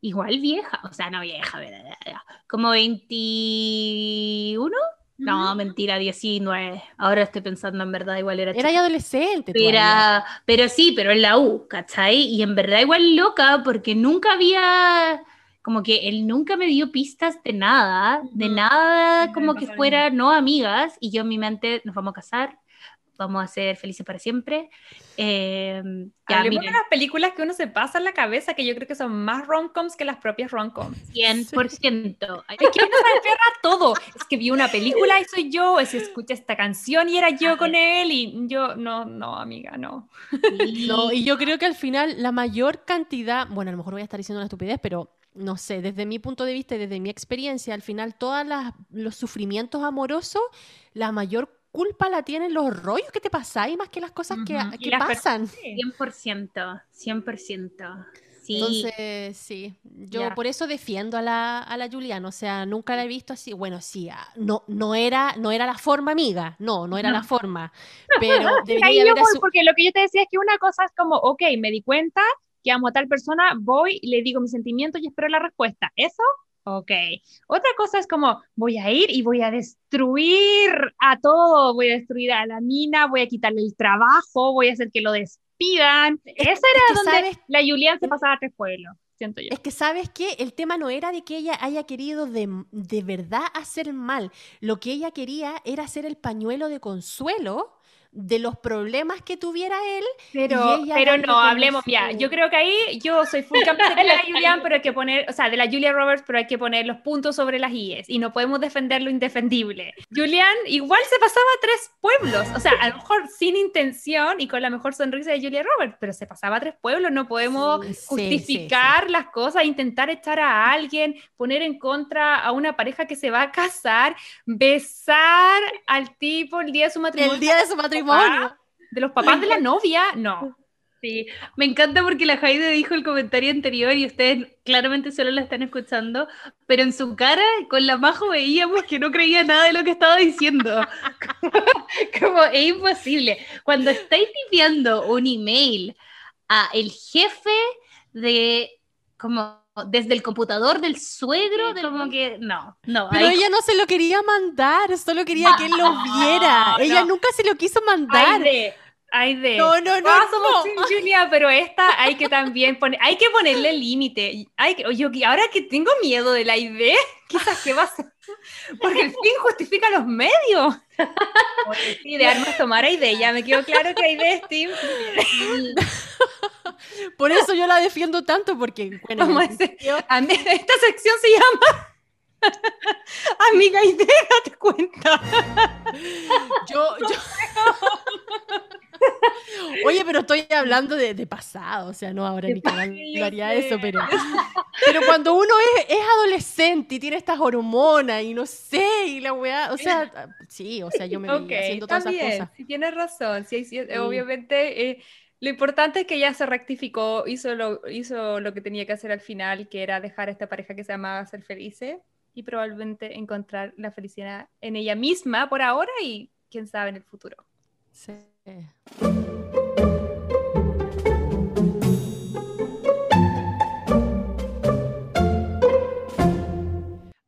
igual vieja, o sea, no vieja, bla, como 21. No, mentira, 19. Ahora estoy pensando en verdad, igual era Era chica. ya adolescente. Todavía. pero sí, pero en la U, ¿cachai? Y en verdad igual loca porque nunca había, como que él nunca me dio pistas de nada, de nada como que fuera no amigas y yo en mi mente nos vamos a casar, vamos a ser felices para siempre. Eh, ya, Hablemos de las películas que uno se pasa en la cabeza, que yo creo que son más rom-coms que las propias rom-coms. 100%. Ay, Es que uno se aferra a todo. Es que vi una película y soy yo, es escuché esta canción y era yo con él y yo, no, no, amiga, no. sí. No, y yo creo que al final la mayor cantidad, bueno, a lo mejor voy a estar diciendo una estupidez, pero no sé, desde mi punto de vista y desde mi experiencia, al final todos los sufrimientos amorosos, la mayor culpa la tienen los rollos que te pasáis más que las cosas que, Ujú. que Y las pasan. 100%, 100%. Sí. Entonces, sí, yo Ya. por eso defiendo a la, a la Juliana, o sea, nunca la he visto así, bueno, sí, ah, no, no, era, no era la forma amiga, no, no era No. la forma, pero debería haber voy, asu- porque lo que yo te decía es que una cosa es como, ok, me di cuenta que amo a tal persona, voy, le digo mis sentimientos y espero la respuesta. ¿Eso? Ok. Otra cosa es como, voy a ir y voy a destruir a todo, voy a destruir a la mina, voy a quitarle el trabajo, voy a hacer que lo despidan. Esa era que donde sabes- la Julián se pasaba a tres pueblos, siento yo. Es que sabes que el tema no era de que ella haya querido de, de verdad hacer mal. Lo que ella quería era ser el pañuelo de consuelo de los problemas que tuviera él. Pero, pero no, hablemos su- ya. Yo creo que ahí yo soy full campeona de la Julian, pero hay que poner, o sea, de la Julia Roberts, pero hay que poner los puntos sobre las IES y no podemos defender lo indefendible. Julian igual se pasaba a tres pueblos, o sea, a lo mejor sin intención y con la mejor sonrisa de Julia Roberts, pero se pasaba a tres pueblos, no podemos Sí, sí, justificar las cosas, intentar echar a alguien, poner en contra a una pareja que se va a casar, besar al tipo el día de su matrimonio. El día de su matrimonio. De los papás de la novia, no. Sí, me encanta porque la Jaide dijo el comentario anterior y ustedes claramente solo la están escuchando, pero en su cara, con la majo veíamos que no creía nada de lo que estaba diciendo. Como, como, es imposible. Cuando estáis tipeando un email a el jefe de como desde el computador del suegro, de como que no, no. Pero ahí- ella no se lo quería mandar, solo quería que él lo viera. no. Ella nunca se lo quiso mandar. Aide, Aide. No, no, no, Todas somos no. Team Julia, pero esta hay que también poner, hay que ponerle límite. Hay que, yo ahora que tengo miedo de la idea, quizás qué va a ser. Porque el fin justifica los medios. Oye, sí, de armas tomar a Aide, ya me quedó claro que Aide es Team. Por eso yo la defiendo tanto, porque, bueno, a mí- esta sección se llama Amiga Aide, date cuenta. yo, yo- Oye, pero estoy hablando de, de pasado, o sea, no ahora ni yo haría eso, pero, pero cuando uno es, es adolescente y tiene estas hormonas y no sé, y la weá, o sea, sí, o sea, yo me veía Ok, haciendo todas esas también, cosas. sí tienes razón. Sí, sí, Sí. Obviamente, eh, lo importante es que ella se rectificó, hizo lo, hizo lo que tenía que hacer al final, que era dejar a esta pareja que se amaba ser felices y probablemente encontrar la felicidad en ella misma por ahora y quién sabe en el futuro. Sí.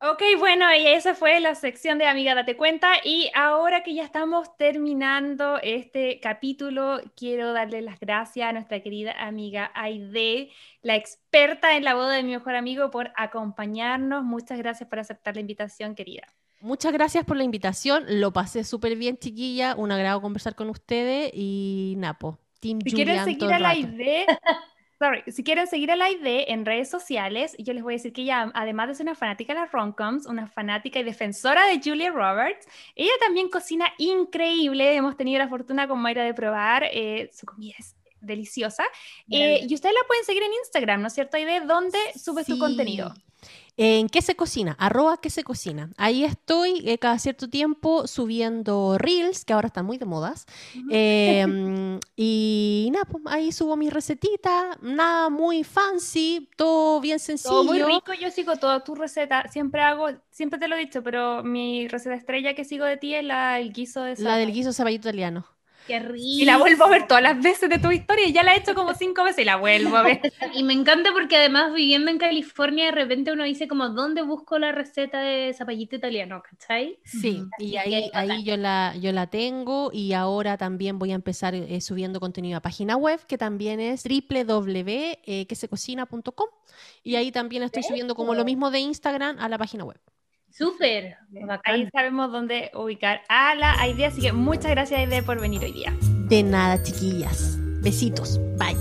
Ok, bueno, y esa fue la sección de Amiga Date Cuenta. Y ahora que ya estamos terminando este capítulo, quiero darle las gracias a nuestra querida amiga Aide, la experta en la boda de mi mejor amigo, por acompañarnos. Muchas gracias por aceptar la invitación, querida. Muchas gracias por la invitación, lo pasé súper bien, chiquilla, un agrado conversar con ustedes y Napo, Team Si Julian quieren seguir a la sorry, si quieren seguir a la ID en redes sociales, yo les voy a decir que ella, además de ser una fanática de las romcoms, una fanática y defensora de Julia Roberts, ella también cocina increíble. Hemos tenido la fortuna con Mayra de probar eh, su comida es deliciosa. Eh, y ustedes la pueden seguir en Instagram, ¿no es cierto? ¿Dónde sube su contenido? En qué se cocina, arroba qué se cocina. Ahí estoy eh, cada cierto tiempo subiendo reels, que ahora están muy de modas. Em, y nada, pues, ahí subo mi recetita, nada muy fancy, todo bien sencillo. Todo muy rico, yo sigo toda tu receta, siempre hago, siempre te lo he dicho, pero mi receta estrella que sigo de ti es la, el guiso de La del guiso zapallito italiano. Y la vuelvo a ver todas las veces de tu historia y ya la he hecho como cinco veces y la vuelvo a ver. Y me encanta porque además viviendo en California de repente uno dice como, ¿dónde busco la receta de zapallito italiano? ¿Cachai? Sí, y ahí, ahí yo, la, yo la tengo y ahora también voy a empezar eh, subiendo contenido a página web que también es www.quesecocina.com y ahí también estoy subiendo como lo mismo de Instagram a la página web. Súper. Ahí sabemos dónde ubicar a la idea. Así que muchas gracias, Aide, por venir hoy día. De nada, chiquillas. Besitos. Bye.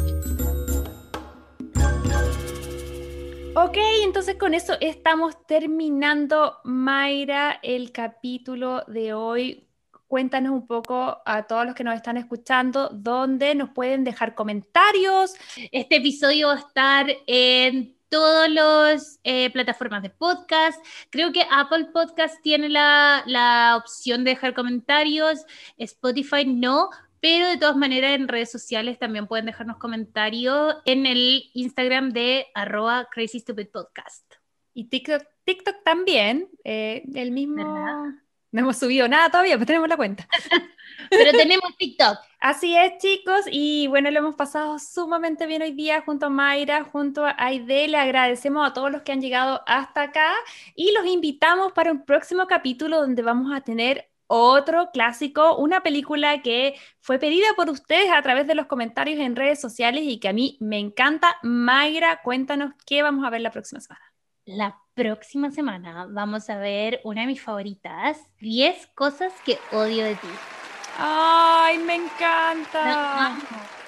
Ok, entonces con eso estamos terminando, Mayra, el capítulo de hoy. Cuéntanos un poco a todos los que nos están escuchando dónde nos pueden dejar comentarios. Este episodio va a estar en todas las eh, plataformas de podcast. Creo que Apple Podcast tiene la, la, opción de dejar comentarios, Spotify no, pero de todas maneras en redes sociales también pueden dejarnos comentarios en el Instagram de arroba Crazy Stupid Podcast. Y TikTok, TikTok también, eh, el mismo... No hemos subido nada todavía, pero tenemos la cuenta. pero tenemos TikTok. Así es, chicos, y bueno, lo hemos pasado sumamente bien hoy día junto a Mayra, junto a Aide. Le agradecemos a todos los que han llegado hasta acá y los invitamos para un próximo capítulo donde vamos a tener otro clásico, una película que fue pedida por ustedes a través de los comentarios en redes sociales y que a mí me encanta. Mayra, cuéntanos qué vamos a ver la próxima semana. La próxima semana vamos a ver una de mis favoritas, 10 cosas que odio de ti. ¡Ay, me encanta!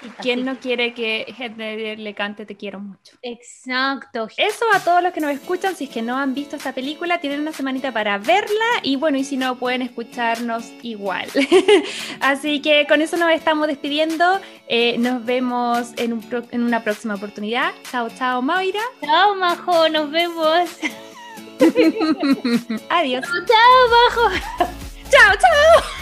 ¿Y quién no quiere que Heath le cante Te quiero mucho? Exacto. Eso a todos los que nos escuchan, si es que no han visto esta película, tienen una semanita para verla y bueno, y si no, pueden escucharnos igual. Así que con eso nos estamos despidiendo. Eh, nos vemos en, en una próxima oportunidad. Chao, chao, Mayra. Chao, Majo, nos vemos. Adiós. Chao, Majo. Chao, chao.